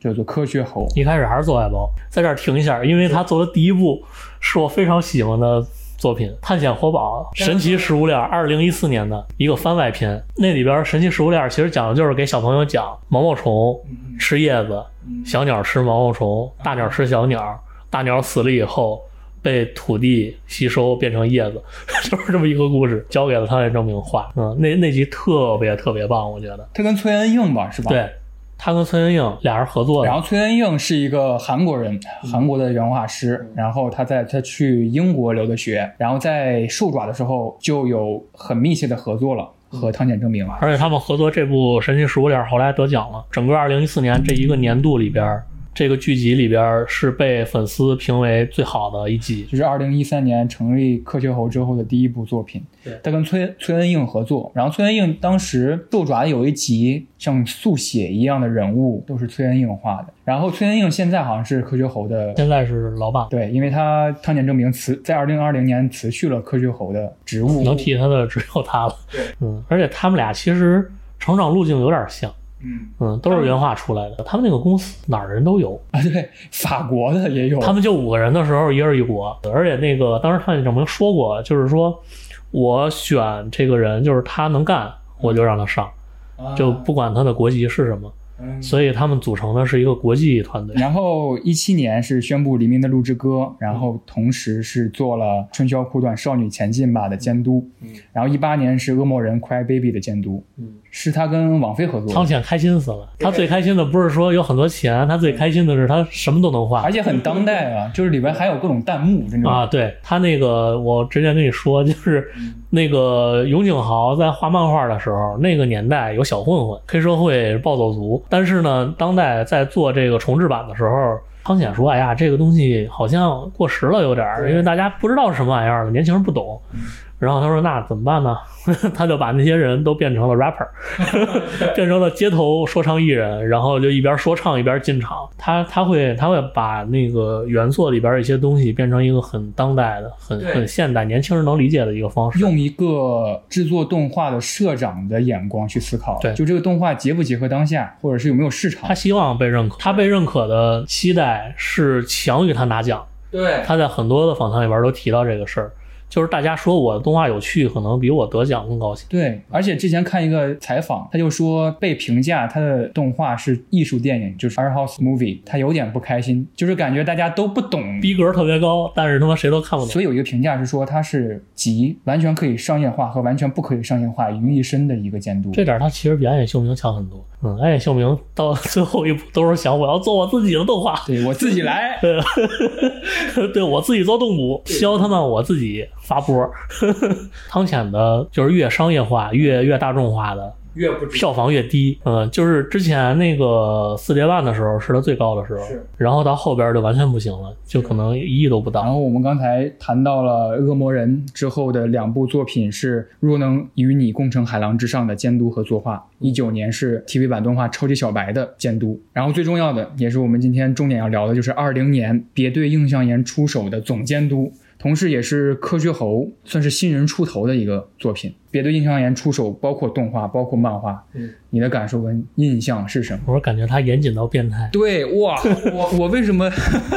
叫做科学猴。一开始还是做外包，在这儿停一下，因为他做的第一部是我非常喜欢的作品《探险活宝：神奇食物链》，二零一四年的一个番外篇。那里边《神奇食物链》其实讲的就是给小朋友讲毛毛虫吃叶子，小鸟吃毛毛虫，大鸟吃小鸟，大鸟死了以后。被土地吸收变成叶子，就是这么一个故事，交给了汤浅证明画。嗯，那那集特别特别棒，我觉得。他跟崔恩映吧，是吧？对，他跟崔恩映俩人合作的。然后崔恩映是一个韩国人，韩国的原画师。然后他在他去英国留的学，然后在兽爪的时候就有很密切的合作了，和汤浅证明。而且他们合作这部《神奇食物链》后来得奖了。整个二零一四年这一个年度里边，这个剧集里边是被粉丝评为最好的一集。就是二零一三年成立科学猴之后的第一部作品。对他跟崔崔恩映合作，然后崔恩映当时兽爪有一集像速写一样的人物都是崔恩映画的。然后崔恩映现在好像是科学猴的现在是老板，对，因为他汤浅证明辞在二零二零年辞去了科学猴的职务，能替他的只有他了。对，嗯，而且他们俩其实成长路径有点像，嗯嗯，都是原画出来的。他们那个公司哪儿人都有，啊，对，法国的也有，他们就五个人的时候，一人一国。而且那个当时他们证明说过，就是说我选这个人，就是他能干，我就让他上，啊就不管他的国籍是什么。嗯所以他们组成的是一个国际团队。然后一七年是宣布《黎明的鹿之歌》，然后同时是做了《春宵苦短，少女前进吧》的监督，嗯然后一八年是《恶魔人 Cry Baby》的监督，嗯是他跟网飞合作的，汤浅开心死了，他最开心的不是说有很多钱，他最开心的是他什么都能画而。且很当代啊，就是里边还有各种弹幕，真的啊，对他那个，我之前跟你说，就是那个永井豪在画漫画的时候，那个年代有小混混、黑社会、暴走族，但是呢，当代在做这个重制版的时候，汤浅说：“哎呀，这个东西好像过时了，有点儿，因为大家不知道是什么玩意儿了，年轻人不懂。”然后他说：“那怎么办呢？” 他就把那些人都变成了 rapper，变成了街头说唱艺人，然后就一边说唱一边进场。他他会他会把那个原作里边一些东西变成一个很当代的、很很现代、年轻人能理解的一个方式。用一个制作动画的社长的眼光去思考，对就这个动画结不结合当下，或者是有没有市场他。希望被认可，他被认可的期待是强于他拿奖。对他在很多的访谈里边都提到这个事儿，就是大家说我的动画有趣，可能比我得奖更高兴。对，而且之前看一个采访，他就说被评价他的动画是艺术电影，就是 art house movie，他有点不开心，就是感觉大家都不懂。逼格特别高，但是他妈谁都看不懂。所以有一个评价是说他是集完全可以商业化和完全不可以商业化于一身的一个监督。这点他其实比安野秀明强很多。嗯，安野秀明到最后一步都是想我要做我自己的动画，对我自己来，对，对我自己做动捕，削他们我自己发波。汤浅的就是越商业化、越越大众化的，越不票房越低。嗯，就是之前那个四叠半的时候是它最高的时候是，然后到后边就完全不行了，就可能一亿都不到。然后我们刚才谈到了《恶魔人》之后的两部作品是《若能与你共乘海浪之上》的监督和作画，一九年是 TV 版动画《超级小白》的监督，然后最重要的也是我们今天重点要聊的，就是二零年别对映像研出手的总监督。同时，也是科学猴算是新人出头的一个作品。别对映像研出手，包括动画，包括漫画，嗯，你的感受跟印象是什么？我说感觉他严谨到变态。对，哇，我我为什么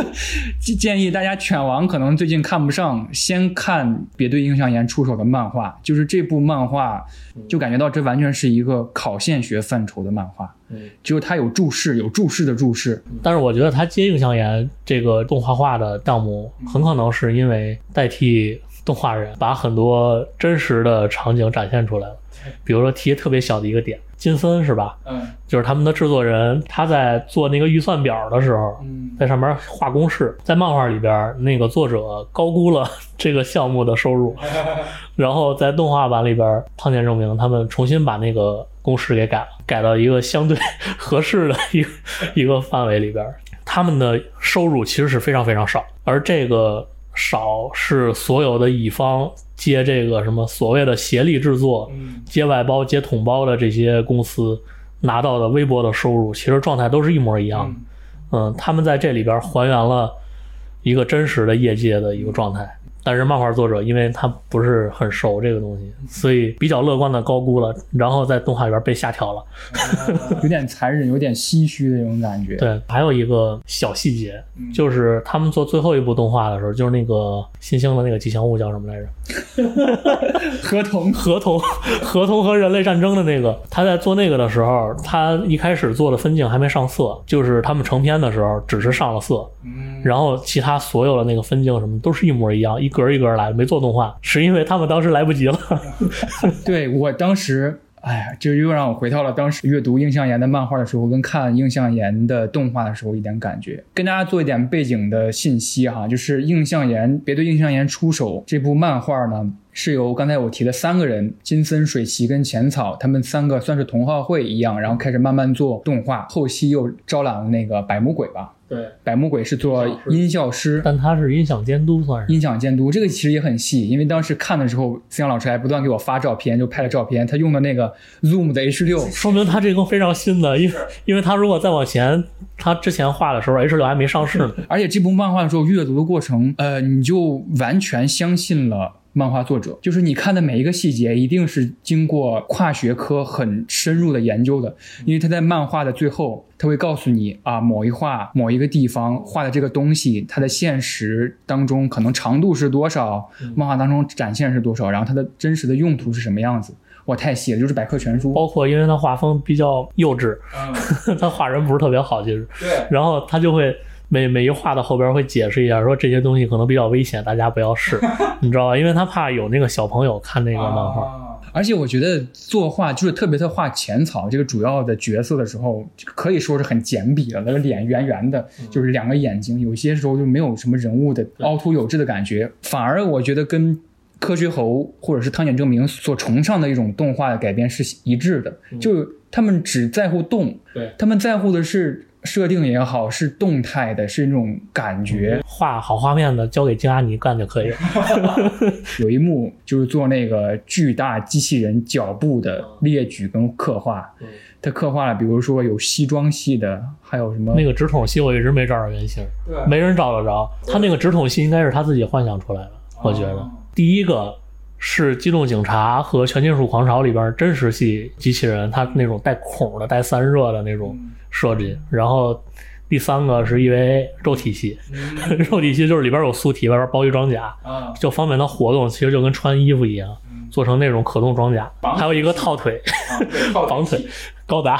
建建议大家犬王可能最近看不上，先看别对印象研出手的漫画，就是这部漫画，就感觉到这完全是一个考现学范畴的漫画，嗯，就是它有注释，有注释的注释，但是我觉得他接印象研这个动画化的项目，很可能是因为代替动画人把很多真实的场景展现出来了。比如说提特别小的一个点，金森是吧？嗯就是他们的制作人，他在做那个预算表的时候，嗯在上面画公式，在漫画里边，那个作者高估了这个项目的收入，然后在动画版里边，汤浅证明他们重新把那个公式给改了，改到一个相对合适的一个一个范围里边，他们的收入其实是非常非常少，而这个少是所有的乙方接这个什么所谓的协力制作、接外包、接统包的这些公司拿到的微薄的收入，其实状态都是一模一样的。嗯，他们在这里边还原了一个真实的业界的一个状态。但是漫画作者因为他不是很熟这个东西，所以比较乐观的高估了，然后在动画里边被下调了。有点残忍，有点唏嘘的那种感觉。对，还有一个小细节，就是他们做最后一部动画的时候，就是那个新兴的那个吉祥物叫什么来着？合同 合同，合同和人类战争的那个，他在做那个的时候，他一开始做的分镜还没上色，就是他们成片的时候只是上了色，然后其他所有的那个分镜什么都是一模一样，一格一格来，没做动画，是因为他们当时来不及了。对我当时，哎呀，就又让我回到了当时阅读印象岩的漫画的时候，跟看印象岩的动画的时候一点感觉。跟大家做一点背景的信息哈，就是印象岩别对印象岩出手这部漫画呢，是由刚才我提的三个人金森、水崎跟浅草，他们三个算是同好会一样，然后开始慢慢做动画，后期又招揽了那个百目鬼吧。对，百目鬼是做音效师，但他是音响监督，算是音响监督，这个其实也很细，因为当时看的时候，思阳老师还不断给我发照片，就拍了照片，他用的那个 Zoom 的 H 六，说明他这个非常新的，因为因为他如果再往前，他之前画的时候 H 六还没上市呢。而且这部漫画的时候阅读的过程，呃，你就完全相信了。漫画作者就是你看的每一个细节，一定是经过跨学科很深入的研究的，因为他在漫画的最后，他会告诉你啊，某一画某一个地方画的这个东西，它的现实当中可能长度是多少，漫画当中展现是多少，然后它的真实的用途是什么样子。哇，太细了，就是百科全书。包括因为他画风比较幼稚，他画人不是特别好，其实。对。然后他就会每每一画的后边会解释一下，说这些东西可能比较危险，大家不要试，你知道吧？因为他怕有那个小朋友看那个漫画。啊而且我觉得作画就是特别的画浅草这个主要的角色的时候，可以说是很简笔了，那个脸圆圆的，就是两个眼睛，有些时候就没有什么人物的凹凸有致的感觉，反而我觉得跟柯学猴或者是汤浅证明所崇尚的一种动画的改编是一致的，就他们只在乎动，对他们在乎的是设定也好，是动态的，是那种感觉。画好画面的交给金阿尼干就可以了。有一幕就是做那个巨大机器人脚步的列举跟刻画，他刻画了，比如说有西装系的，还有什么那个直筒系我一直没找着原型，没人找得着。他那个直筒系应该是他自己幻想出来的，我觉得。第一个是《机动警察》和《全金属狂潮》里边真实系机器人，它那种带孔的、带散热的那种设计。然后第三个是 EVA 肉体系，肉体系就是里边有素体，外边包一装甲，就方便它活动，其实就跟穿衣服一样，做成那种可动装甲。还有一个套腿，绑腿，高达。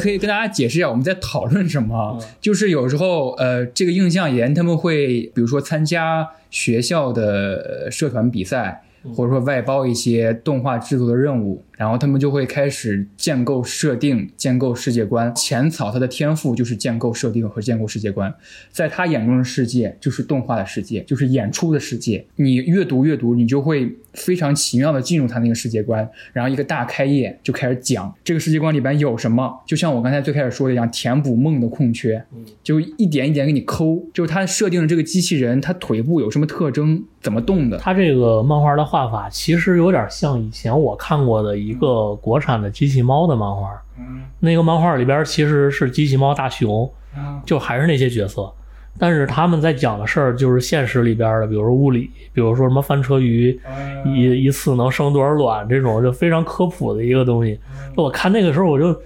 可以跟大家解释一下我们在讨论什么。就是有时候呃，这个印象研他们会比如说参加学校的呃社团比赛。或者说外包一些动画制作的任务，然后他们就会开始建构设定、建构世界观。浅草他的天赋就是建构设定和建构世界观，在他眼中的世界就是动画的世界，就是演出的世界。你越读越读，你就会非常奇妙的进入他那个世界观，然后一个大开业就开始讲这个世界观里边有什么。就像我刚才最开始说的一样，填补梦的空缺，就一点一点给你抠。就是他设定的这个机器人，他腿部有什么特征，怎么动的。他这个漫画的画法其实有点像以前我看过的一个国产的机器猫的漫画。嗯那个漫画里边其实是机器猫大熊，嗯就还是那些角色，但是他们在讲的事儿就是现实里边的，比如说物理，比如说什么翻车鱼，一一次能生多少卵这种，就非常科普的一个东西。我看那个时候我就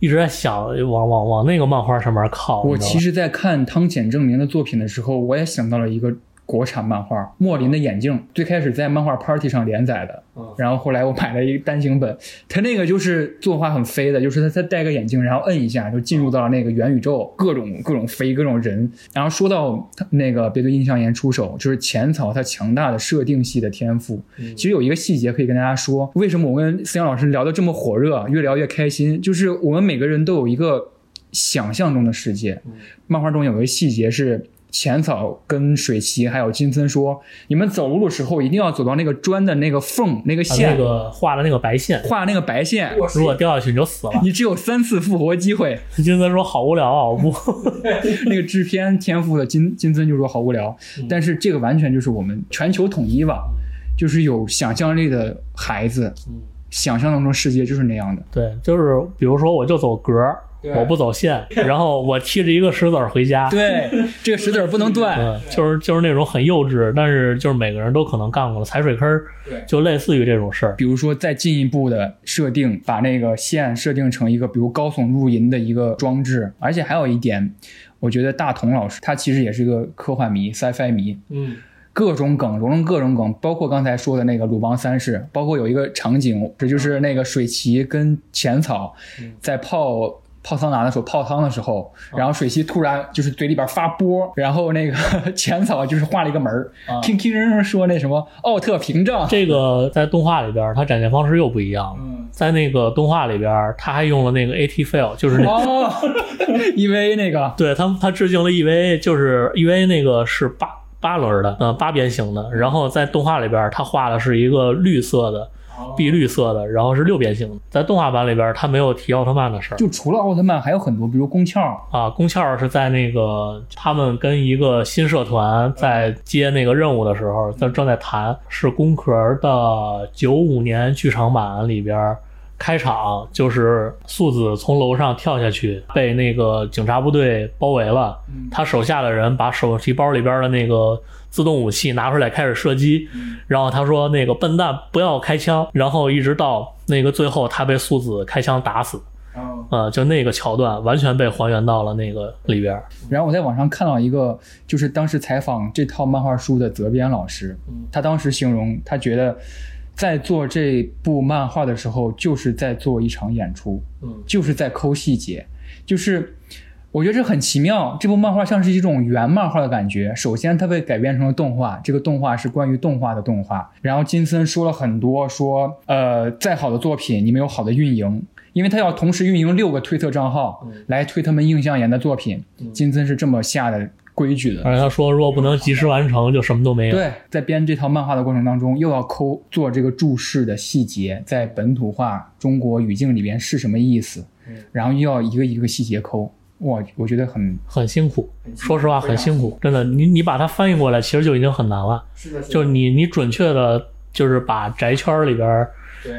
一直在想，往往往那个漫画上面靠。我其实，在看汤浅证明的作品的时候，我也想到了一个国产漫画《莫林的眼镜》，最开始在漫画 Party 上连载的，然后后来我买了一个单行本，它那个就是作画很飞的，就是他他戴个眼镜，然后摁一下就进入到了那个元宇宙，各种各种飞，各种人。然后说到他那个别对印象岩出手，就是浅草他强大的设定系的天赋。其实有一个细节可以跟大家说，为什么我跟思阳老师聊得这么火热，越聊越开心，就是我们每个人都有一个想象中的世界。漫画中有个细节是。浅草跟水崎还有金森说：“你们走路的时候一定要走到那个砖的那个缝、那个把线，那个画的那个白线，画那个白线。如果掉下去你就死了。你只有三次复活机会。金森说好无聊啊，我不。那个制片天赋的金金森就说好无聊，但是这个完全就是我们全球统一吧，就是有想象力的孩子，想象当中世界就是那样的。对，就是比如说我就走格儿，我不走线，然后我提着一个石子儿回家。对，这个石子儿不能断。嗯，就是就是那种很幼稚，但是就是每个人都可能干过的踩水坑儿，就类似于这种事儿。比如说，再进一步的设定，把那个线设定成一个，比如高耸入云的一个装置。而且还有一点，我觉得大同老师他其实也是一个科幻迷、sci-fi 迷，嗯，各种梗融了各种梗，包括刚才说的那个鲁邦三世，包括有一个场景，这就是那个水崎跟浅草在泡。泡桑拿的时候，泡汤的时候，然后水崎突然就是嘴里边发波，然后那个 浅草就是画了一个门儿，听听人说那什么奥特屏障，这个在动画里边儿它展现方式又不一样了。嗯在那个动画里边儿，他还用了那个 AT fail，就是那哦，EVA 那个，对他他致敬了 EVA，就是 EVA 那个是八八轮儿的，呃，八边形的。然后在动画里边儿，他画的是一个绿色的。碧绿色的，然后是六边形的。在动画版里边儿，他没有提奥特曼的事儿就除了奥特曼，还有很多，比如宫壳，啊。宫壳是在那个他们跟一个新社团在接那个任务的时候，在正在谈，是宫壳的九五年剧场版里边儿开场，就是素子从楼上跳下去，被那个警察部队包围了，他手下的人把手提包里边的那个自动武器拿出来开始射击，然后他说那个笨蛋不要开枪，然后一直到那个最后他被素子开枪打死。嗯，呃，就那个桥段完全被还原到了那个里边。然后我在网上看到一个，就是当时采访这套漫画书的责编老师，他当时形容他觉得，在做这部漫画的时候，就是在做一场演出，嗯就是在抠细节，就是。我觉得这很奇妙，这部漫画像是一种原漫画的感觉。首先，它被改编成了动画，这个动画是关于动画的动画。然后金森说了很多，说呃，再好的作品，你没有好的运营，因为他要同时运营六个推特账号来推他们印象研的作品。金森是这么下的规矩的。而且他说，如果不能及时完成，就什么都没有。对，在编这套漫画的过程当中，又要抠做这个注释的细节，在本土化中国语境里边是什么意思，然后又要一个一个细节抠。哇，我觉得很很辛苦，说实话很辛苦，真的。你你把它翻译过来，其实就已经很难了。是的，就是你你准确的，就是把宅圈里边儿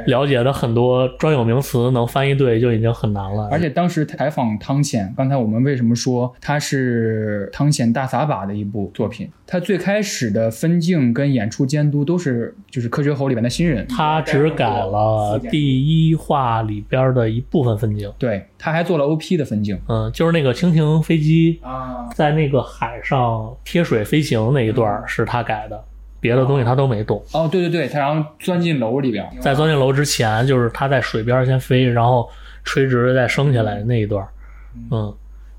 了解的很多专有名词能翻译对，就已经很难了。而且当时采访汤浅，刚才我们为什么说它是汤浅大撒把的一部作品？他最开始的分镜跟演出监督都是就是科学猴里面的新人，他只改了第一话里边的一部分分镜，对，他还做了 OP 的分镜。嗯，就是那个蜻蜓飞机啊，在那个海上贴水飞行那一段是他改的，别的东西他都没动。哦，对对对，他然后钻进楼里边，在钻进楼之前，就是他在水边先飞，然后垂直再升起来那一段，嗯，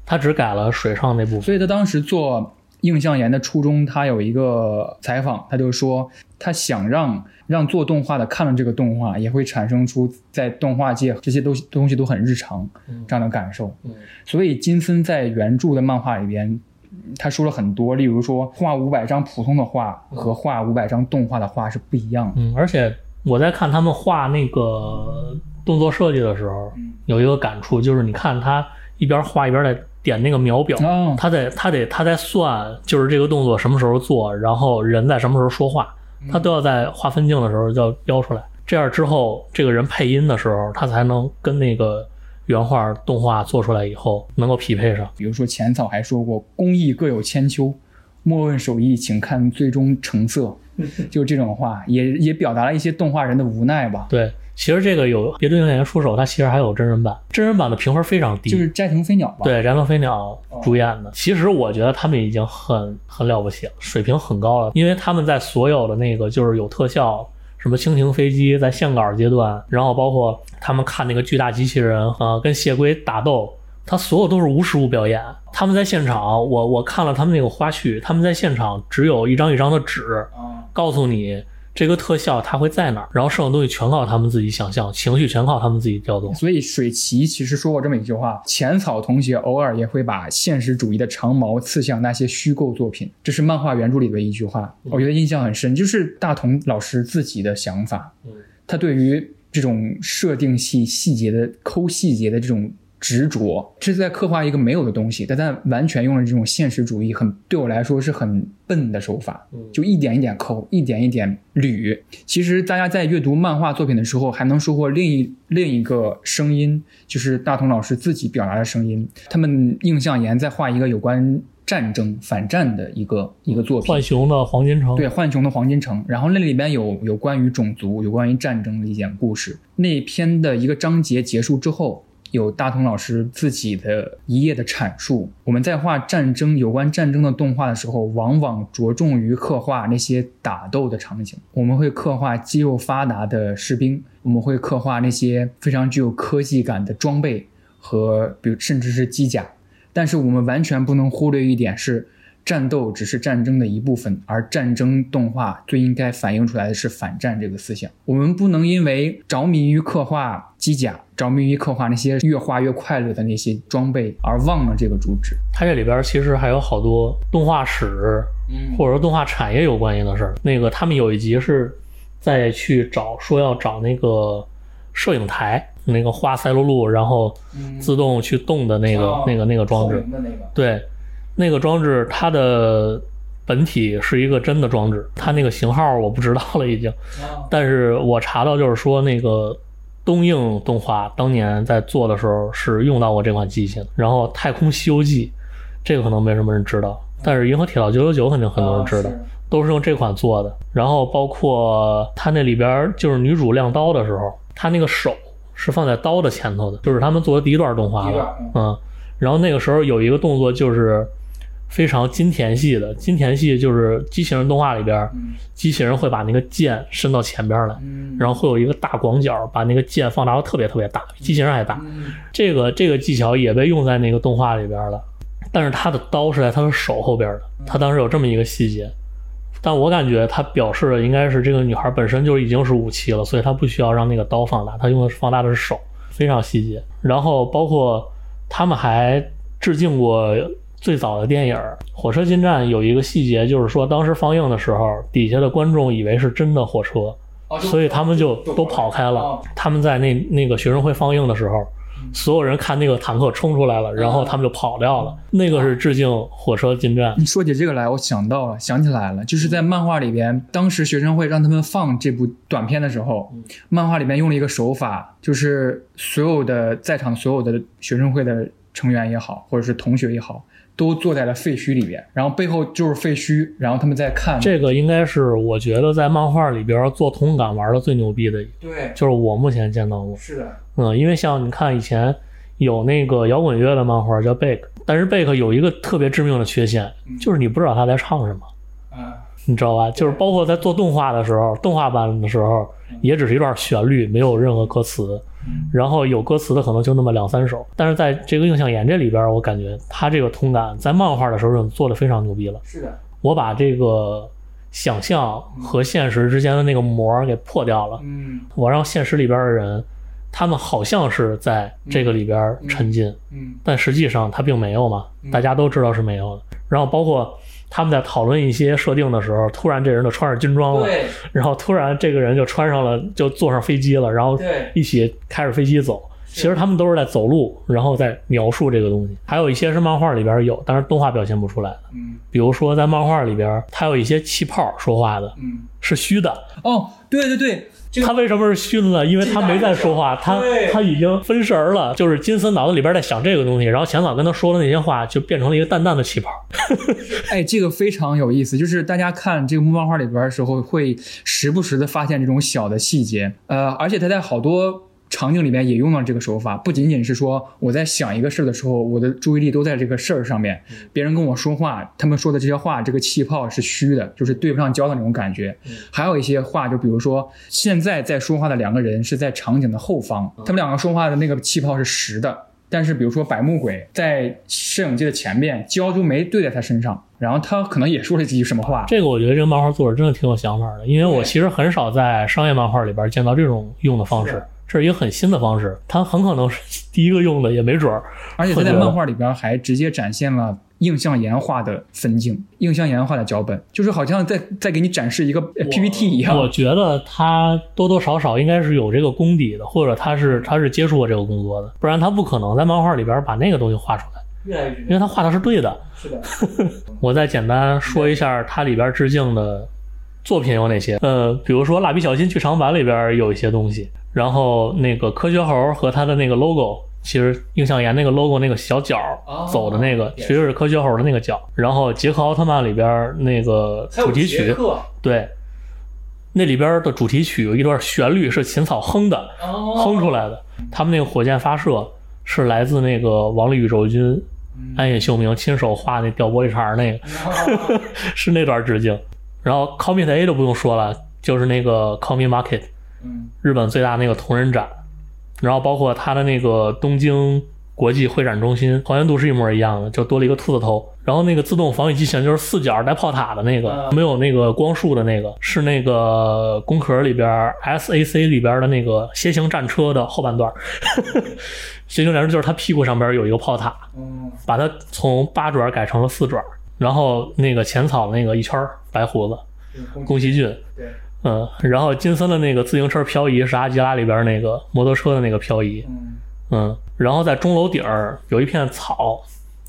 他只改了水上那部分。所以他当时做映像研的初衷，他有一个采访，他就说他想让让做动画的看了这个动画，也会产生出在动画界这些东西东西都很日常这样的感受。嗯所以金森在原著的漫画里边。他说了很多，例如说画五百张普通的画和画五百张动画的画是不一样的。嗯，而且我在看他们画那个动作设计的时候，有一个感触，就是你看他一边画一边在点那个秒表，哦他得他得他在算，就是这个动作什么时候做，然后人在什么时候说话，他都要在画分镜的时候要标出来。这样之后，这个人配音的时候，他才能跟那个原画动画做出来以后能够匹配上。比如说浅草还说过，工艺各有千秋，莫问手艺，请看最终成色。就这种话，也也表达了一些动画人的无奈吧。对，其实这个有别对应演员出手，它其实还有真人版，真人版的评分非常低，就是斋藤飞鸟吧。，对，燃灯飞鸟主演的。其实我觉得他们已经很很了不起了，水平很高了，因为他们在所有的那个就是有特效。什么蜻蜓飞机在线稿阶段，然后包括他们看那个巨大机器人啊、呃跟谢龟打斗，他所有都是无实物表演。他们在现场，我我看了他们那个花絮，他们在现场只有一张一张的纸，告诉你这个特效它会在哪儿，然后剩下的东西全靠他们自己想象，情绪全靠他们自己调动。所以水崎其实说过这么一句话：浅草同学偶尔也会把现实主义的长矛刺向那些虚构作品，这是漫画原著里的一句话，我觉得印象很深，就是大同老师自己的想法。他对于这种设定系细节的抠细节的这种执着，这是在刻画一个没有的东西，但他完全用了这种现实主义，很对我来说是很笨的手法，就一点一点抠，一点一点捋。其实大家在阅读漫画作品的时候，还能收获另一另一个声音，就是大同老师自己表达的声音。他们印象研在画一个有关战争反战的一个一个作品，浣熊的黄金城，对，浣熊的黄金城，然后那里边有有关于种族、有关于战争的一点故事。那篇的一个章节结束之后，有大同老师自己的一页的阐述。我们在画战争有关战争的动画的时候，往往着重于刻画那些打斗的场景。我们会刻画肌肉发达的士兵，我们会刻画那些非常具有科技感的装备和，比如甚至是机甲。但是我们完全不能忽略一点是，战斗只是战争的一部分，而战争动画最应该反映出来的是反战这个思想。我们不能因为着迷于刻画机甲，着迷于刻画那些越画越快乐的那些装备，而忘了这个主旨。它这里边其实还有好多动画史，嗯或者说动画产业有关系的事儿。那个他们有一集是在去找说要找那个摄影台，那个画赛璐璐，然后自动去动的那个、哦那个那个装置。那个，对，那个装置它的本体是一个真的装置，它那个型号我不知道了已经，但是我查到就是说那个东映动画当年在做的时候是用到过这款机器的。然后《太空西游记》这个可能没什么人知道，但是《银河铁道九九九》肯定很多人知道。都是用这款做的，然后包括它那里边就是女主亮刀的时候，她那个手是放在刀的前头的，就是他们做的第一段动画了，嗯，然后那个时候有一个动作就是非常金田系的，金田系就是机器人动画里边，机器人会把那个剑伸到前边来，嗯。然后会有一个大广角把那个剑放大到特别特别大，比机器人还大，嗯。这个这个技巧也被用在那个动画里边了，但是他的刀是在他的手后边的，他当时有这么一个细节，但我感觉他表示的应该是这个女孩本身就已经是武器了，所以他不需要让那个刀放大，他用的是放大的是手，非常细节。然后包括他们还致敬过最早的电影《火车进站》，有一个细节就是说，当时放映的时候，底下的观众以为是真的火车，所以他们就都跑开了。他们在那那个学生会放映的时候，所有人看那个坦克冲出来了，然后他们就跑掉了。那个是致敬火车进站。你说起这个来，我想到了，想起来了，就是在漫画里边，当时学生会让他们放这部短片的时候，漫画里面用了一个手法，就是所有的在场所有的学生会的成员也好，或者是同学也好，都坐在了废墟里边，然后背后就是废墟，然后他们在看这个应该是我觉得在漫画里边做同感玩的最牛逼的一个，对，就是我目前见到过。是的，嗯，因为像你看以前有那个摇滚乐的漫画叫贝克，但是贝克有一个特别致命的缺陷，就是你不知道他在唱什么。嗯，你知道吧？就是包括在做动画的时候，动画版的时候，也只是一段旋律，没有任何歌词。然后有歌词的可能就那么两三首，但是在这个映像岩这里边，我感觉他这个通感在漫画的时候就做的非常牛逼了。是的，我把这个想象和现实之间的那个膜给破掉了，嗯。我让现实里边的人，他们好像是在这个里边沉浸，嗯。但实际上他并没有嘛，大家都知道是没有的。然后包括他们在讨论一些设定的时候，突然这人就穿着军装了，然后突然这个人就穿上了，就坐上飞机了，然后一起开着飞机走。其实他们都是在走路，然后在描述这个东西。还有一些是漫画里边有，但是动画表现不出来的。嗯。比如说在漫画里边，他有一些气泡说话的嗯，是虚的，哦，对对对，这个他为什么是熏了？因为他没在说话，他他已经分神儿了。就是金森脑子里边在想这个东西，然后前草跟他说的那些话就变成了一个淡淡的气泡。哎，这个非常有意思，就是大家看这个木漫画里边的时候，会时不时的发现这种小的细节，呃，而且他在好多场景里面也用到这个手法，不仅仅是说我在想一个事儿的时候，我的注意力都在这个事儿上面，别人跟我说话，他们说的这些话，这个气泡是虚的，就是对不上焦的那种感觉。还有一些话，就比如说现在在说话的两个人是在场景的后方，他们两个说话的那个气泡是实的。但是，比如说百目鬼在摄影机的前面，焦就没对在他身上，然后他可能也说了几句什么话。这个我觉得这个漫画作者真的挺有想法的，因为我其实很少在商业漫画里边见到这种用的方式，这是一个很新的方式，他很可能是 第一个用的，也没准儿。而且他在漫画里边还直接展现了映像岩画的分镜，映像岩画的脚本，就是好像在在给你展示一个呃 PPT 一样。我觉得他多多少少应该是有这个功底的，或者他是他是接触过这个工作的，不然他不可能在漫画里边把那个东西画出来，因为他画的是对的。是的，我再简单说一下它里边致敬的作品有哪些。呃，比如说《蜡笔小新》剧场版里边有一些东西，然后那个科学猴和他的那个 logo，其实映像岩那个 logo 那个小角哦走的那个，其实是科学猴的那个角。然后杰克奥特曼里边那个主题曲，对，那里边的主题曲有一段旋律是秦草哼的，哼出来的。他们那个火箭发射是来自那个王力宇宙军安野秀明亲手画那掉玻璃碴那个，是那段致敬。然后 Comic A 就不用说了，就是那个 Comic Market，嗯日本最大那个同人展，然后包括它的那个东京国际会展中心还原度是一模一样的，就多了一个兔子头。然后那个自动防御机器人就是四角带炮塔的那个，没有那个光束的那个，是那个工壳里边 SAC 里边的那个楔形战车的后半段。楔形战车就是它屁股上边有一个炮塔，嗯把它从八转改成了四转，然后那个浅草那个一圈儿白胡子，宫崎骏，对，嗯，然后金森的那个自行车漂移是阿基拉里边那个摩托车的那个漂移，嗯。嗯，然后在钟楼顶儿有一片草，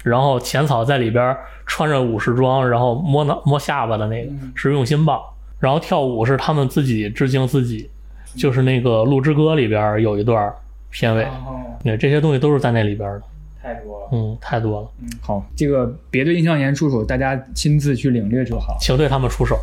然后浅草在里边穿着武士装，然后摸脑摸下巴的那个是用心棒，然后跳舞是他们自己致敬自己，就是那个《鹿之歌》里边有一段片尾，哦，对，这些东西都是在那里边的，太多了。嗯，太多了，嗯好，这个别对印象岩出手，大家亲自去领略就好。请对他们出手。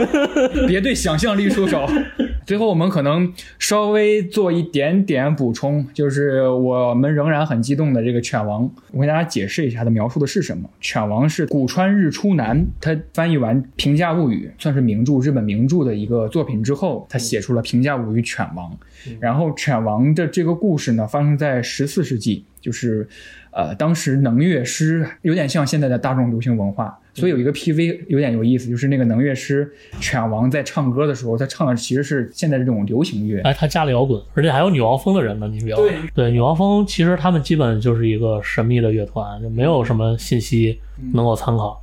别对想象力出手。最后，我们可能稍微做一点点补充，就是我们仍然很激动的这个犬王，我给大家解释一下它描述的是什么。犬王是古川日出男，他翻译完《平价物语》，算是名著，日本名著的一个作品之后，他写出了《平价物语》犬王。然后犬王的这个故事呢，发生在十四世纪，就是呃，当时能乐师有点像现在的大众流行文化，所以有一个 PV 有点有意思，就是那个能乐师犬王在唱歌的时候，他唱的其实是现在这种流行乐。哎，他加了摇滚，而且还有女王蜂的人呢，你不要对对女王蜂，其实他们基本就是一个神秘的乐团，就没有什么信息能够参考。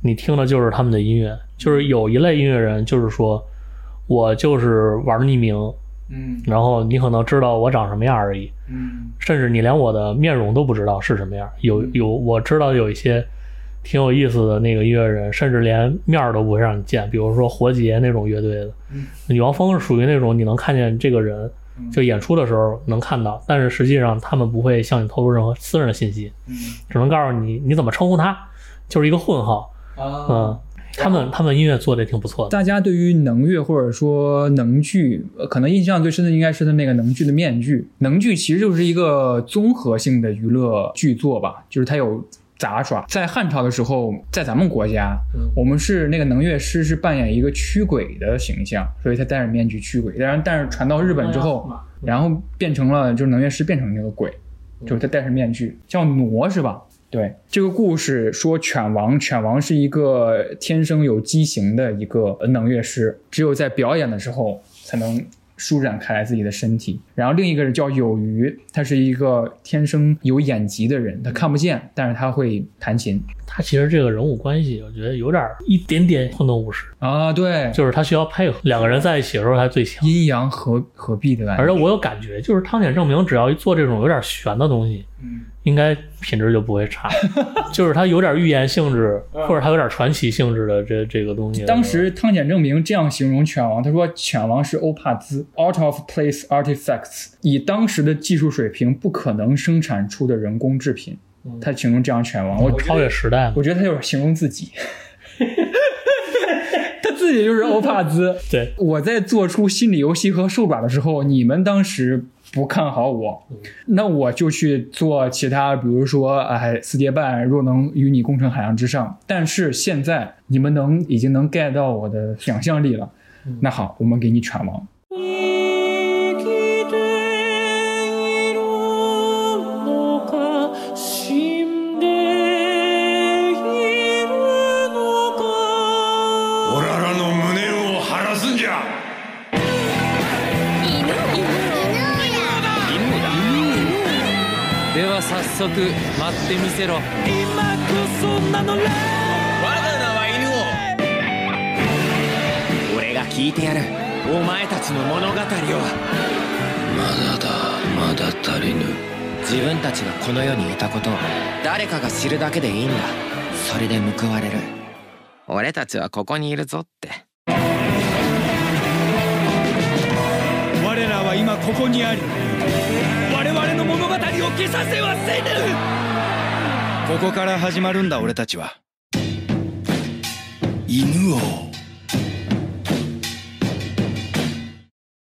你听的就是他们的音乐，就是有一类音乐人，就是说我就是玩匿名，嗯。然后你可能知道我长什么样而已，嗯。甚至你连我的面容都不知道是什么样。有有，我知道有一些挺有意思的那个音乐人，甚至连面儿都不会让你见，比如说活结那种乐队的。嗯。女王峰是属于那种你能看见这个人，就演出的时候能看到，但是实际上他们不会向你透露任何私人的信息，嗯。只能告诉你你怎么称呼他，就是一个混号。啊。嗯，他们他们音乐做的也挺不错的。大家对于能乐或者说能剧，呃可能印象最深的应该是他那个能剧的面具。能剧其实就是一个综合性的娱乐剧作吧，就是它有杂耍。在汉朝的时候，在咱们国家，我们是那个能乐师是扮演一个驱鬼的形象，所以他戴着面具驱鬼。当然，但是传到日本之后，然后变成了就是能乐师变成那个鬼，就是他戴上面具，叫傩是吧？对，这个故事说犬王，犬王是一个天生有畸形的一个能乐师，只有在表演的时候才能舒展开来自己的身体。然后另一个人叫有余，他是一个天生有眼疾的人，他看不见，但是他会弹琴他其实这个人物关系，我觉得有点儿一点点混沌武士，啊，对，就是他需要配合两个人在一起的时候他最强。阴阳合合璧的感觉。而且我有感觉，就是汤浅证明，只要一做这种有点悬的东西，嗯应该品质就不会差。就是它有点预言性质，或者它有点传奇性质的这这个东西。当时汤浅证明这样形容犬王，他说犬王是欧帕兹 （out of place artifacts），以当时的技术水平不可能生产出的人工制品。他形容这样犬王，我超越时代我，觉得他就是形容自己，他自己就是欧帕兹。对，我在做出心理游戏和兽爪的时候，你们当时不看好我，那我就去做其他，比如说，哎，四叠半若能与你共乘海洋之上。但是现在你们能已经能 get 到我的想象力了，那好，我们给你犬王。速待ってみせろ。今こそ名乗れ俺が聞いてやる。お前たちの物語を。まだだ。まだ足りぬ。自分たちがこの世にいたことを。誰かが知るだけでいいんだ。それで報われる。俺たちはここにいるぞって。我らは今ここにあり我々の物語を消させはせぬ。ここから始まるんだ俺たちは。犬王。